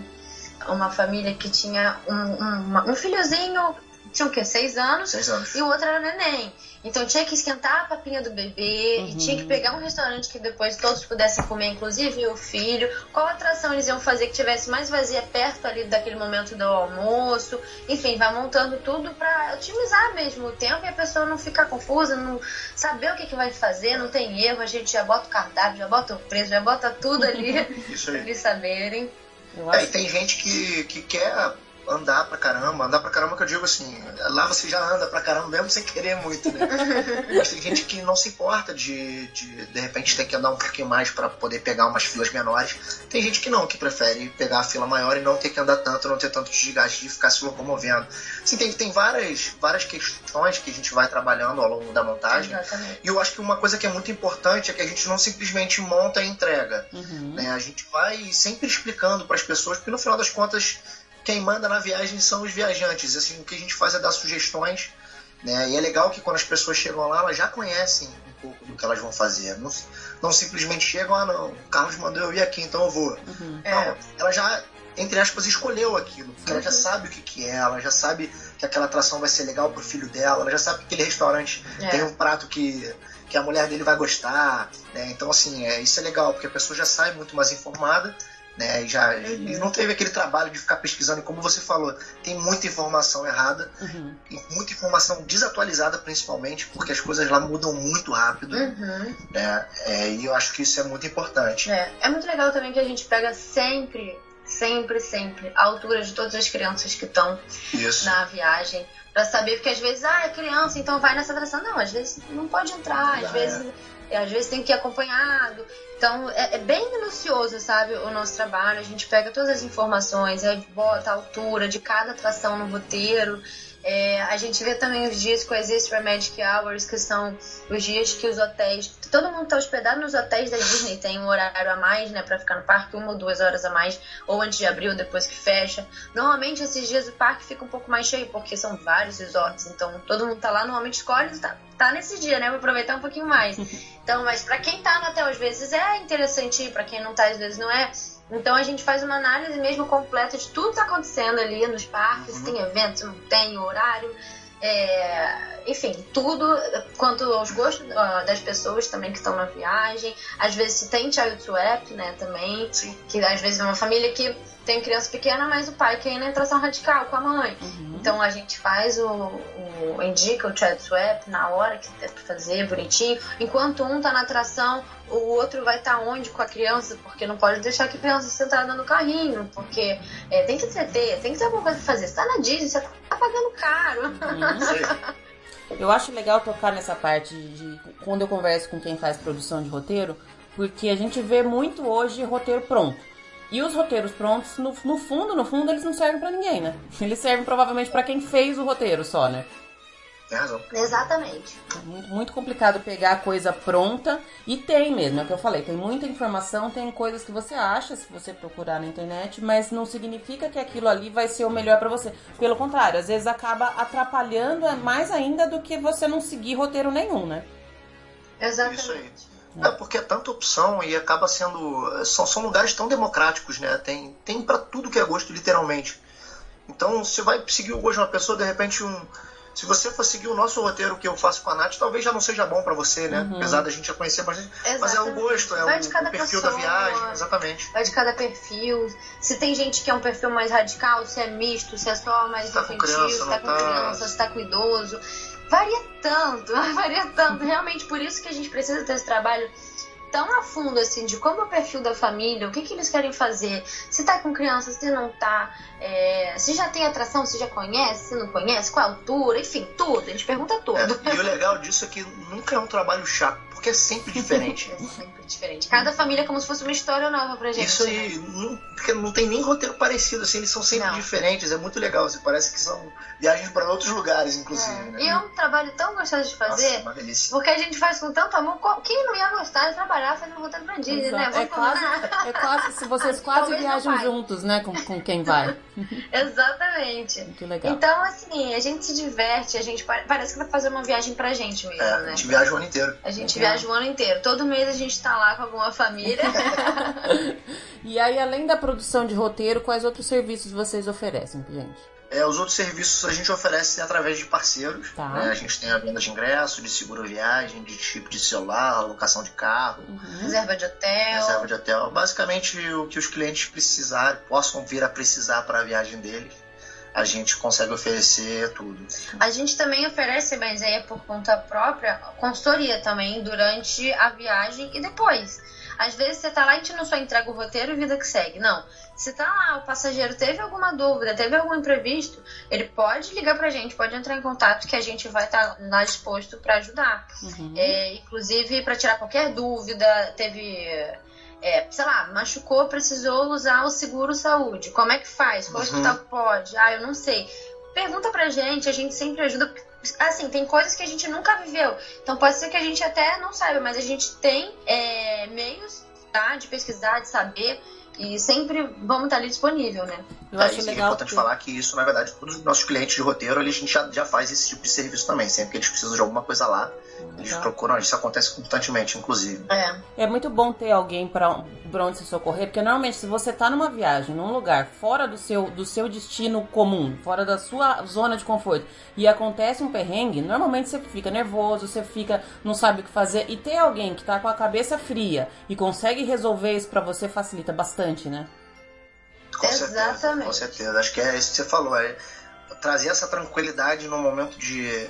uma família que tinha um, um, uma- um filhozinho, tinha o quê? Seis anos. Seis anos. E o outro era neném. Então tinha que esquentar a papinha do bebê Uhum. e tinha que pegar um restaurante que depois todos pudessem comer, inclusive o filho. Qual atração eles iam fazer que tivesse mais vazia perto ali daquele momento do almoço. Enfim, vai montando tudo pra otimizar mesmo o tempo e a pessoa não ficar confusa, não saber o que, que vai fazer, não tem erro. A gente já bota o cardápio, já bota o preço, já bota tudo ali Isso pra eles saberem. Eu É, e tem gente que, que quer andar pra caramba. Andar pra caramba que eu digo assim, lá você já anda pra caramba mesmo sem querer muito, né? Mas tem gente que não se importa de, de, de repente, ter que andar um pouquinho mais para poder pegar umas filas menores. Tem gente que não, que prefere pegar a fila maior e não ter que andar tanto, não ter tanto desgaste de ficar se locomovendo. Assim, tem, tem várias, várias questões que a gente vai trabalhando ao longo da montagem. Exatamente. E eu acho que uma coisa que é muito importante é que a gente não simplesmente monta e entrega. Uhum. Né? A gente vai sempre explicando para as pessoas, porque no final das contas, quem manda na viagem são os viajantes. Assim, o que a gente faz é dar sugestões. Né? E é legal que quando as pessoas chegam lá, elas já conhecem um pouco do que elas vão fazer. Não, não simplesmente chegam, ah não, o Carlos mandou eu ir aqui, então eu vou. Uhum. É. Não, ela já, entre aspas, escolheu aquilo. Porque ela já sabe o que, que é, ela já sabe que aquela atração vai ser legal pro filho dela, ela já sabe que aquele restaurante É. tem um prato que, que a mulher dele vai gostar. Né? Então, assim, é, isso é legal, porque a pessoa já sai muito mais informada. Né, e já e não teve aquele trabalho de ficar pesquisando, e como você falou, tem muita informação errada, Uhum. e muita informação desatualizada principalmente, porque as coisas lá mudam muito rápido, Uhum. né? É, e eu acho que isso é muito importante. É. é muito legal também que a gente pega sempre, sempre, sempre a altura de todas as crianças que estão na viagem. Pra saber, porque às vezes, ah, é criança, então vai nessa atração. Não, às vezes não pode entrar, às Não, vezes, às vezes tem que ir acompanhado. Então é, é bem minucioso, sabe, o nosso trabalho. A gente pega todas as informações, aí bota a altura de cada atração no roteiro. É, a gente vê também os dias com as Extra Magic Hours, que são os dias que os hotéis. Todo mundo tá hospedado nos hotéis da Disney, tem um horário a mais, né, pra ficar no parque, uma ou duas horas a mais, ou antes de abrir ou depois que fecha. Normalmente esses dias o parque fica um pouco mais cheio, porque são vários resorts, então todo mundo tá lá, normalmente escolhe tá, tá nesse dia, né, pra aproveitar um pouquinho mais. Então, mas pra quem tá no hotel às vezes é interessante ir, pra quem não tá às vezes não é. Então a gente faz uma análise mesmo completa de tudo que tá acontecendo ali nos parques, Uhum. se tem evento, se não tem, horário. É, enfim, tudo quanto aos gostos ah, das pessoas também que estão na viagem. Às vezes se tem child swap, né, também. Sim. Que às vezes é uma família que tem criança pequena, mas o pai quer ir na atração radical com a mãe. Uhum. Então a gente faz o, o indica o child swap na hora que é pra fazer, bonitinho. Enquanto um tá na atração, o outro vai estar onde com a criança, porque não pode deixar que a criança sentada no carrinho, porque é, tem que entreter, tem que ter alguma coisa pra fazer. Você tá na Disney, você tá pagando caro. Uhum. Eu acho legal tocar nessa parte de, quando eu converso com quem faz produção de roteiro, porque a gente vê muito hoje roteiro pronto. E os roteiros prontos, no, no fundo, no fundo, eles não servem pra ninguém, né? Eles servem provavelmente pra quem fez o roteiro só, né? Tem razão. Exatamente. É muito, complicado pegar a coisa pronta e tem mesmo, é o que eu falei, tem muita informação, tem coisas que você acha se você procurar na internet, mas não significa que aquilo ali vai ser o melhor pra você. Pelo contrário, às vezes acaba atrapalhando mais ainda do que você não seguir roteiro nenhum, né? Exatamente. Isso aí. É porque é tanta opção e acaba sendo. São, são lugares tão democráticos, né? Tem, tem para tudo que é gosto, literalmente. Então, você vai seguir o gosto de uma pessoa, de repente, um. Se você for seguir o nosso roteiro que eu faço com a Nath, talvez já não seja bom para você, né? Uhum. Apesar da gente já conhecer bastante. Mas é o gosto, é Vai o, de cada o perfil pessoa. da viagem, exatamente. Vai de cada perfil. Se tem gente que é um perfil mais radical, se é misto, se é só mais tá infantil, criança, se tá com tá. criança, se tá com idoso. Varia tanto, varia tanto. Realmente, por isso que a gente precisa ter esse trabalho tão a fundo, assim, de como é o perfil da família, o que, que eles querem fazer, se tá com criança, se não tá, é, se já tem atração, se já conhece, se não conhece, qual a altura, enfim, tudo. A gente pergunta tudo. É, e o legal disso é que nunca é um trabalho chato, porque é sempre diferente. É sempre diferente. Cada família é como se fosse uma história nova pra gente. Isso né? aí, não, porque não tem nem roteiro parecido, assim, eles são sempre Não. diferentes, é muito legal, assim, parece que são viagens para outros lugares, inclusive. É. né? E é um trabalho tão gostoso de Nossa, fazer. delícia. Porque a gente faz com tanto amor. Quem não ia gostar de trabalhar fazendo roteiro pra Disney, né? Exato. É Vamos quase, combinar? é quase se vocês quase viajam juntos, né, com, com quem vai. Exatamente. Muito legal. Então, assim, a gente se diverte, a gente pa- parece que vai fazer uma viagem pra gente mesmo, É, a né? gente viaja o ano inteiro. A gente Legal. viaja o ano inteiro. Todo mês a gente tá lá com alguma família. E aí, além da produção de roteiro, quais outros serviços vocês oferecem, gente? É, os outros serviços a gente oferece através de parceiros. Tá. né? A gente tem a venda de ingresso, de seguro viagem, de chip de celular, locação de carro, Uhum. Reserva de hotel. reserva de hotel. Basicamente o que os clientes precisarem, possam vir a precisar para a viagem deles, a gente consegue oferecer tudo. A gente também oferece, mas aí é por conta própria, consultoria também durante a viagem e depois. Às vezes você tá lá e a gente não só entrega o roteiro e vida que segue. Não. Se tá lá, o passageiro teve alguma dúvida, teve algum imprevisto, ele pode ligar pra gente, pode entrar em contato que a gente vai estar tá lá disposto para ajudar. Uhum. É, inclusive para tirar qualquer dúvida, teve. É, sei lá, machucou, precisou usar o seguro saúde. Como é que faz? Qual uhum. hospital pode? Ah, eu não sei. Pergunta pra gente, a gente sempre ajuda. Assim, tem coisas que a gente nunca viveu. Então pode ser que a gente até não saiba, mas a gente tem é, meios tá, de pesquisar, de saber. E sempre vamos estar ali disponível, né? Eu acho é, legal. É importante que... falar que isso, na verdade, todos os nossos clientes de roteiro, a gente já, já faz esse tipo de serviço também. Sempre que eles precisam de alguma coisa lá, eles Legal. procuram, isso acontece constantemente, inclusive. É. é muito bom ter alguém para onde se socorrer, porque normalmente se você tá numa viagem, num lugar fora do seu, do seu destino comum, fora da sua zona de conforto, e acontece um perrengue, normalmente você fica nervoso, você fica, não sabe o que fazer, e ter alguém que tá com a cabeça fria e consegue resolver isso para você facilita bastante, né? Com Exatamente. Certeza, com certeza. Acho que é isso que você falou, é trazer essa tranquilidade no momento de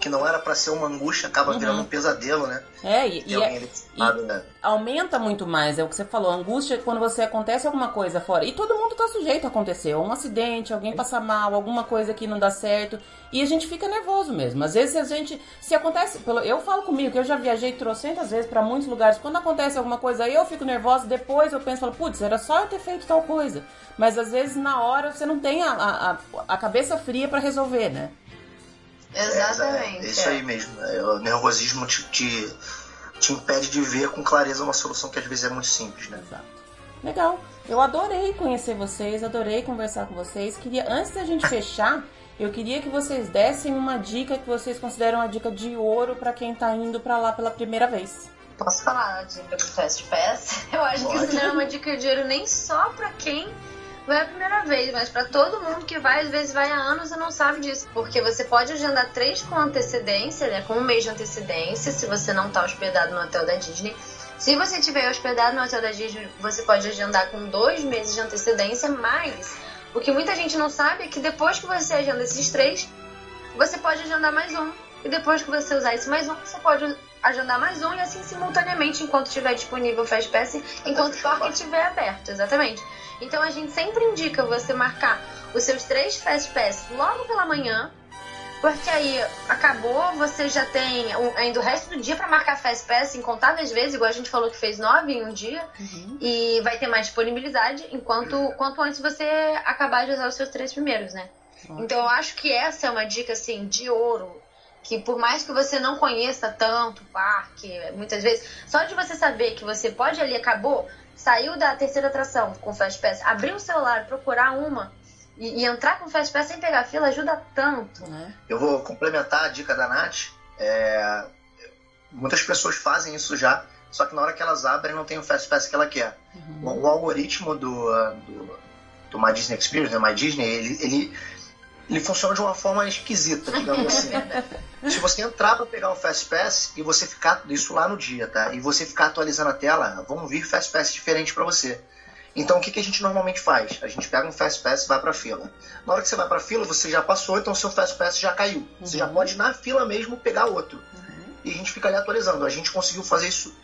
que não era para ser uma angústia, acaba uhum. virando um pesadelo, né? É, e, e, é, e né? aumenta muito mais, é o que você falou. A angústia é quando você acontece alguma coisa fora. E todo mundo tá sujeito a acontecer. Um acidente, alguém passa mal, alguma coisa que não dá certo. E a gente fica nervoso mesmo. Às vezes a gente. Se acontece. Eu falo comigo que eu já viajei trocentas vezes para muitos lugares. Quando acontece alguma coisa aí, eu fico nervosa. Depois eu penso, falo, putz, era só eu ter feito tal coisa. Mas às vezes na hora você não tem a, a, a cabeça fria para resolver, né? Exatamente. É, é isso aí mesmo. É, o nervosismo te, te, te, impede de ver com clareza uma solução que às vezes é muito simples, né? Exato. Legal. Eu adorei conhecer vocês, adorei conversar com vocês. Queria, antes da gente fechar, eu queria que vocês dessem uma dica que vocês consideram uma dica de ouro para quem tá indo para lá pela primeira vez. Posso falar a dica do Fast Pass? Eu acho Pode. que isso não é uma dica de ouro nem só para quem não é a primeira vez, mas para todo mundo que vai, às vezes vai há anos e não sabe disso. Porque você pode agendar três com antecedência, né? Com um mês de antecedência, se você não tá hospedado no hotel da Disney. Se você tiver hospedado no hotel da Disney, você pode agendar com dois meses de antecedência, mas o que muita gente não sabe é que depois que você agenda esses três, você pode agendar mais um. E depois que você usar esse mais um, você pode agendar mais um e assim simultaneamente enquanto estiver disponível o Fast Pass, enquanto o parque estiver aberto, exatamente. Então a gente sempre indica você marcar os seus três Fast Pass logo pela manhã, porque aí acabou, você já tem ainda o resto do dia para marcar Fast Pass incontáveis vezes, igual a gente falou que fez nove em um dia, uhum. e vai ter mais disponibilidade enquanto quanto antes você acabar de usar os seus três primeiros, né? Então eu acho que essa é uma dica assim de ouro que por mais que você não conheça tanto o parque, muitas vezes, só de você saber que você pode ali, acabou, saiu da terceira atração com Fast Pass, abrir o celular, procurar uma e, e entrar com Fast Pass sem pegar fila ajuda tanto. Né? Eu vou complementar a dica da Nath. É... Muitas pessoas fazem isso já, só que na hora que elas abrem não tem o Fast Pass que ela quer. Uhum. O, o, algoritmo do, do, do My Disney Experience, né, My Disney, ele, ele ele funciona de uma forma esquisita, digamos assim. Se você entrar para pegar o Fast Pass e você ficar isso lá no dia, tá? E você ficar atualizando a tela, vão vir Fast Pass diferentes para você. Então o que, que a gente normalmente faz? A gente pega um Fast Pass e vai para fila. Na hora que você vai para fila, você já passou, então seu Fast Pass já caiu. Uhum. Você já uhum. pode na fila mesmo pegar outro. Uhum. E a gente fica ali atualizando. A gente conseguiu fazer isso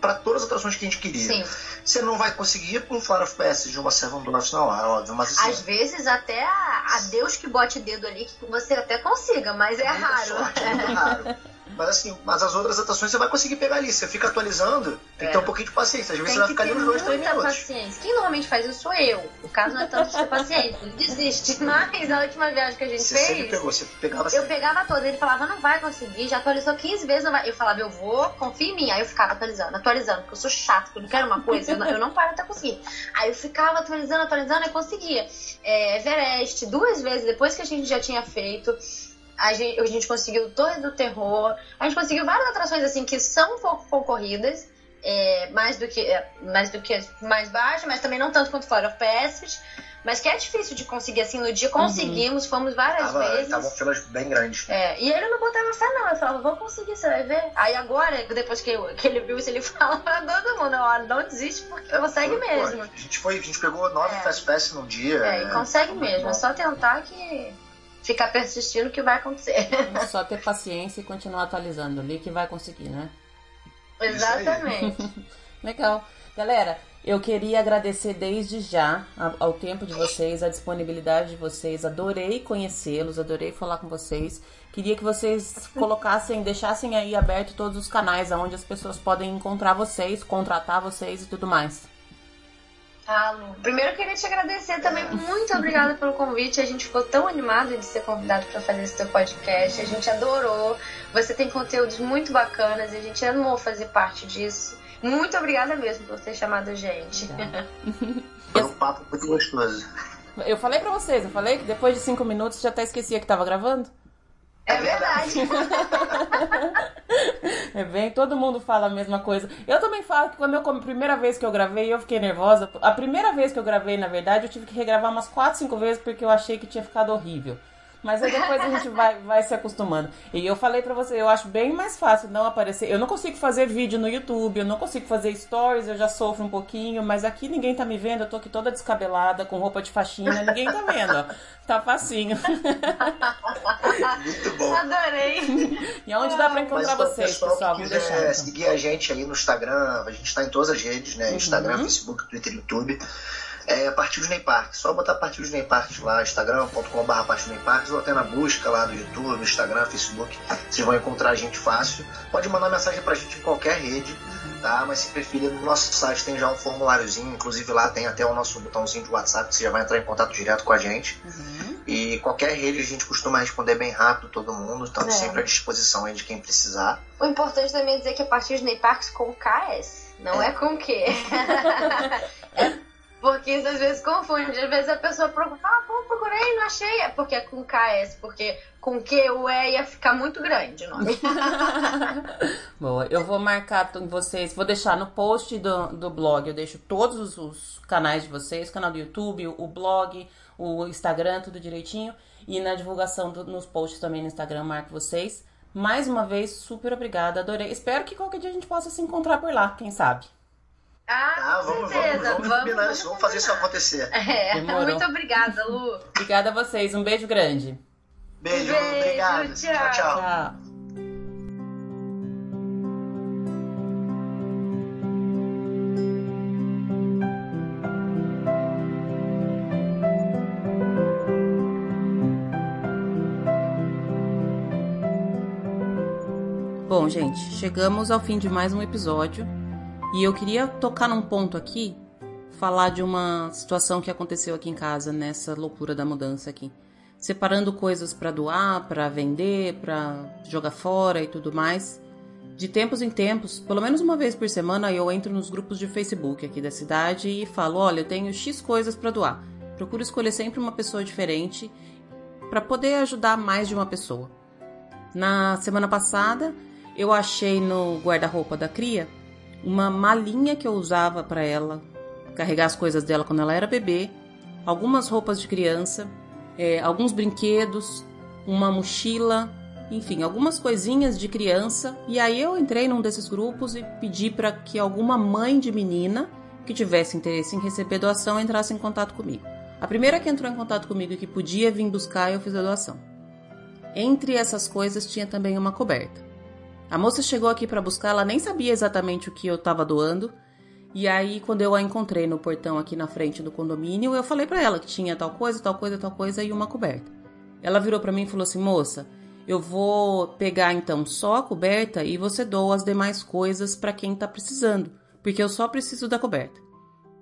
para todas as atrações que a gente queria. Sim. Você não vai conseguir com um Flight of Passage de uma Seven Dwarfs, não, é óbvio. Mas assim, Às vezes até a, a, Deus que bote dedo ali que você até consiga, mas é, é raro. Sorte, é muito raro. Mas assim, mas as outras atrações você vai conseguir pegar ali. Você fica atualizando, tem é. que ter um pouquinho de paciência. Às vezes você vai ficar ali uns dois, três minutos. paciência. Quem normalmente faz isso sou eu. O caso não é tanto ter paciência. Ele desiste. Mas na última viagem que a gente você fez. Sempre pegou, você pegava Eu pegava todas. Ele falava, não vai conseguir. Já atualizou 15 vezes, não vai. Eu falava, eu vou, confia em mim. Aí eu ficava atualizando, atualizando, porque eu sou chato, porque eu não quero uma coisa, eu não, eu não paro até conseguir. Aí eu ficava atualizando, atualizando e conseguia. É, Everest, duas vezes depois que a gente já tinha feito a gente, a gente conseguiu Torre do Terror, a gente conseguiu várias atrações assim que são um pouco concorridas, é, mais do que é, mais do que mais baixa, mas também não tanto quanto Flight of Passage, mas que é difícil de conseguir assim no dia uhum. conseguimos, uhum. fomos várias Tava, vezes. Estavam filas bem grandes. É, e ele não botava fé não, eu falava, vou conseguir, você vai ver. Aí agora, depois que, que ele viu isso, ele fala pra todo mundo, ó, não desiste porque é, consegue foi, mesmo. Pô, a gente foi, a gente pegou nove é. Fast Pass num dia. É, e consegue mesmo, é só tentar que ficar persistindo que vai acontecer. Só ter paciência e continuar atualizando ali que vai conseguir, né? Exatamente. Legal. Galera, eu queria agradecer desde já ao tempo de vocês, a disponibilidade de vocês. Adorei conhecê-los, adorei falar com vocês. Queria que vocês colocassem, deixassem aí aberto todos os canais onde as pessoas podem encontrar vocês, contratar vocês e tudo mais. Lu. Primeiro eu queria te agradecer também. Muito obrigada pelo convite. A gente ficou tão animado de ser convidado para fazer esse teu podcast. A gente adorou. Você tem conteúdos muito bacanas e a gente amou fazer parte disso. Muito obrigada mesmo por ter chamado a gente. Foi um papo muito gostoso. Eu falei pra vocês, eu falei que depois de cinco minutos já até esquecia que tava gravando. É verdade. é bem, todo mundo fala a mesma coisa. Eu também falo que quando eu, a primeira vez que eu gravei, eu fiquei nervosa. A primeira vez que eu gravei, na verdade, eu tive que regravar umas 4, 5 vezes porque eu achei que tinha ficado horrível. Mas aí depois a gente vai, vai se acostumando. E eu falei pra você, eu acho bem mais fácil não aparecer. Eu não consigo fazer vídeo no YouTube, eu não consigo fazer stories, eu já sofro um pouquinho, mas aqui ninguém tá me vendo, eu tô aqui toda descabelada, com roupa de faxina, ninguém tá vendo, ó. Tá facinho. Muito bom. Adorei. E aonde dá pra encontrar Mas, vocês, pessoal, pessoal? que quiser deixar. então. seguir a gente aí no Instagram, a gente tá em todas as redes, né? Instagram, Uhum. Facebook, Twitter, YouTube. É Partiu Ney Park, só botar Partiu Ney Park lá, instagram.com.br Partiu Ney Park, ou até na busca lá do YouTube, no Instagram, Facebook, vocês vão encontrar a gente fácil. Pode mandar mensagem pra gente em qualquer rede, tá? Mas se preferir, no nosso site tem já um formuláriozinho, inclusive lá tem até o nosso botãozinho de WhatsApp, que você já vai entrar em contato direto com a gente. Uhum. E qualquer rede a gente costuma responder bem rápido todo mundo, estamos É. sempre à disposição aí de quem precisar. O importante também é dizer que é partir de Ney Parks com KS, não é, com Q. É porque isso às vezes confunde. Às vezes a pessoa procura, ah, pô, procurei, não achei. É porque é com KS, porque com Q o E ia ficar muito grande o nome. Boa, eu vou marcar vocês, vou deixar no post do, do blog, eu deixo todos os, os canais de vocês, canal do YouTube, o, o blog, o Instagram, tudo direitinho. E na divulgação do- nos posts também no Instagram, marco vocês. Mais uma vez, super obrigada, adorei. Espero que qualquer dia a gente possa se encontrar por lá, quem sabe. Ah, Ah, com vamos, certeza. vamos, vamos combinar isso, vamos fazer isso acontecer. É, Demorou. muito obrigada, Lu. Obrigada a vocês, um beijo grande. Beijo, Beijo, obrigado. tchau. tchau. tchau. Tchau. Bom, gente, chegamos ao fim de mais um episódio e eu queria tocar num ponto aqui, falar de uma situação que aconteceu aqui em casa nessa loucura da mudança aqui. Separando coisas para doar, para vender, para jogar fora e tudo mais. De tempos em tempos, pelo menos uma vez por semana, eu entro nos grupos de Facebook aqui da cidade e falo: olha, eu tenho X coisas para doar. Procuro escolher sempre uma pessoa diferente para poder ajudar mais de uma pessoa. Na semana passada, eu achei no guarda-roupa da cria uma malinha que eu usava para ela carregar as coisas dela quando ela era bebê, algumas roupas de criança, é, alguns brinquedos, uma mochila, enfim, algumas coisinhas de criança. E aí eu entrei num desses grupos e pedi para que alguma mãe de menina que tivesse interesse em receber doação entrasse em contato comigo. A primeira que entrou em contato comigo e que podia vir buscar, eu fiz a doação. Entre essas coisas tinha também uma coberta. A moça chegou aqui para buscar, ela nem sabia exatamente o que eu estava doando. E aí, quando eu a encontrei no portão aqui na frente do condomínio, eu falei para ela que tinha tal coisa, tal coisa, tal coisa e uma coberta. Ela virou para mim e falou assim: "Moça, eu vou pegar então só a coberta e você doa as demais coisas para quem tá precisando, porque eu só preciso da coberta".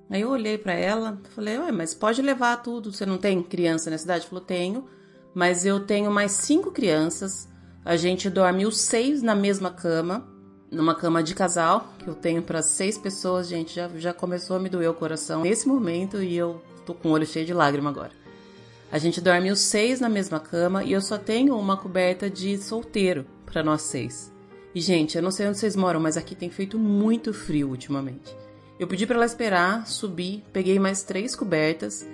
Aí eu olhei para ela, falei: "Ué, mas pode levar tudo, você não tem criança na cidade?" Falou: "Tenho, mas eu tenho mais cinco crianças. A gente dorme os seis na mesma cama, numa cama de casal, que eu tenho para seis pessoas, gente, já, já começou a me doer o coração nesse momento e eu tô com o olho cheio de lágrima agora. A gente dorme os seis na mesma cama e eu só tenho uma coberta de solteiro para nós seis. E, gente, eu não sei onde vocês moram, mas aqui tem feito muito frio ultimamente. Eu pedi para ela esperar, subi, peguei mais três cobertas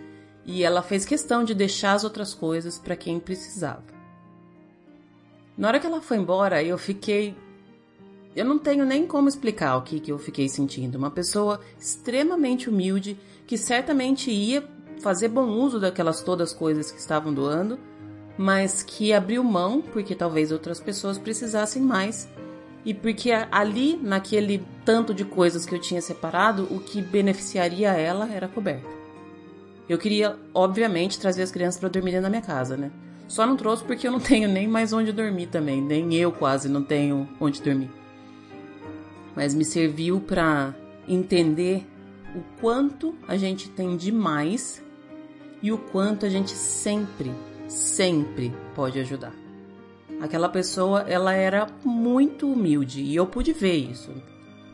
e ela fez questão de deixar as outras coisas para quem precisava. Na hora que ela foi embora, eu fiquei. Eu não tenho nem como explicar o que, que eu fiquei sentindo. Uma pessoa extremamente humilde que certamente ia fazer bom uso daquelas todas coisas que estavam doando, mas que abriu mão porque talvez outras pessoas precisassem mais e porque ali, naquele tanto de coisas que eu tinha separado, o que beneficiaria ela era a coberta. Eu queria, obviamente, trazer as crianças para dormirem na minha casa, né? Só não trouxe porque eu não tenho nem mais onde dormir também, nem eu quase não tenho onde dormir. Mas me serviu para entender o quanto a gente tem demais e o quanto a gente sempre, sempre pode ajudar. Aquela pessoa, ela era muito humilde e eu pude ver isso.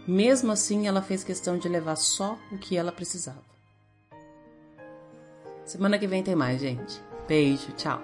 Mesmo assim, ela fez questão de levar só o que ela precisava. Semana que vem tem mais, gente. Beijo, tchau.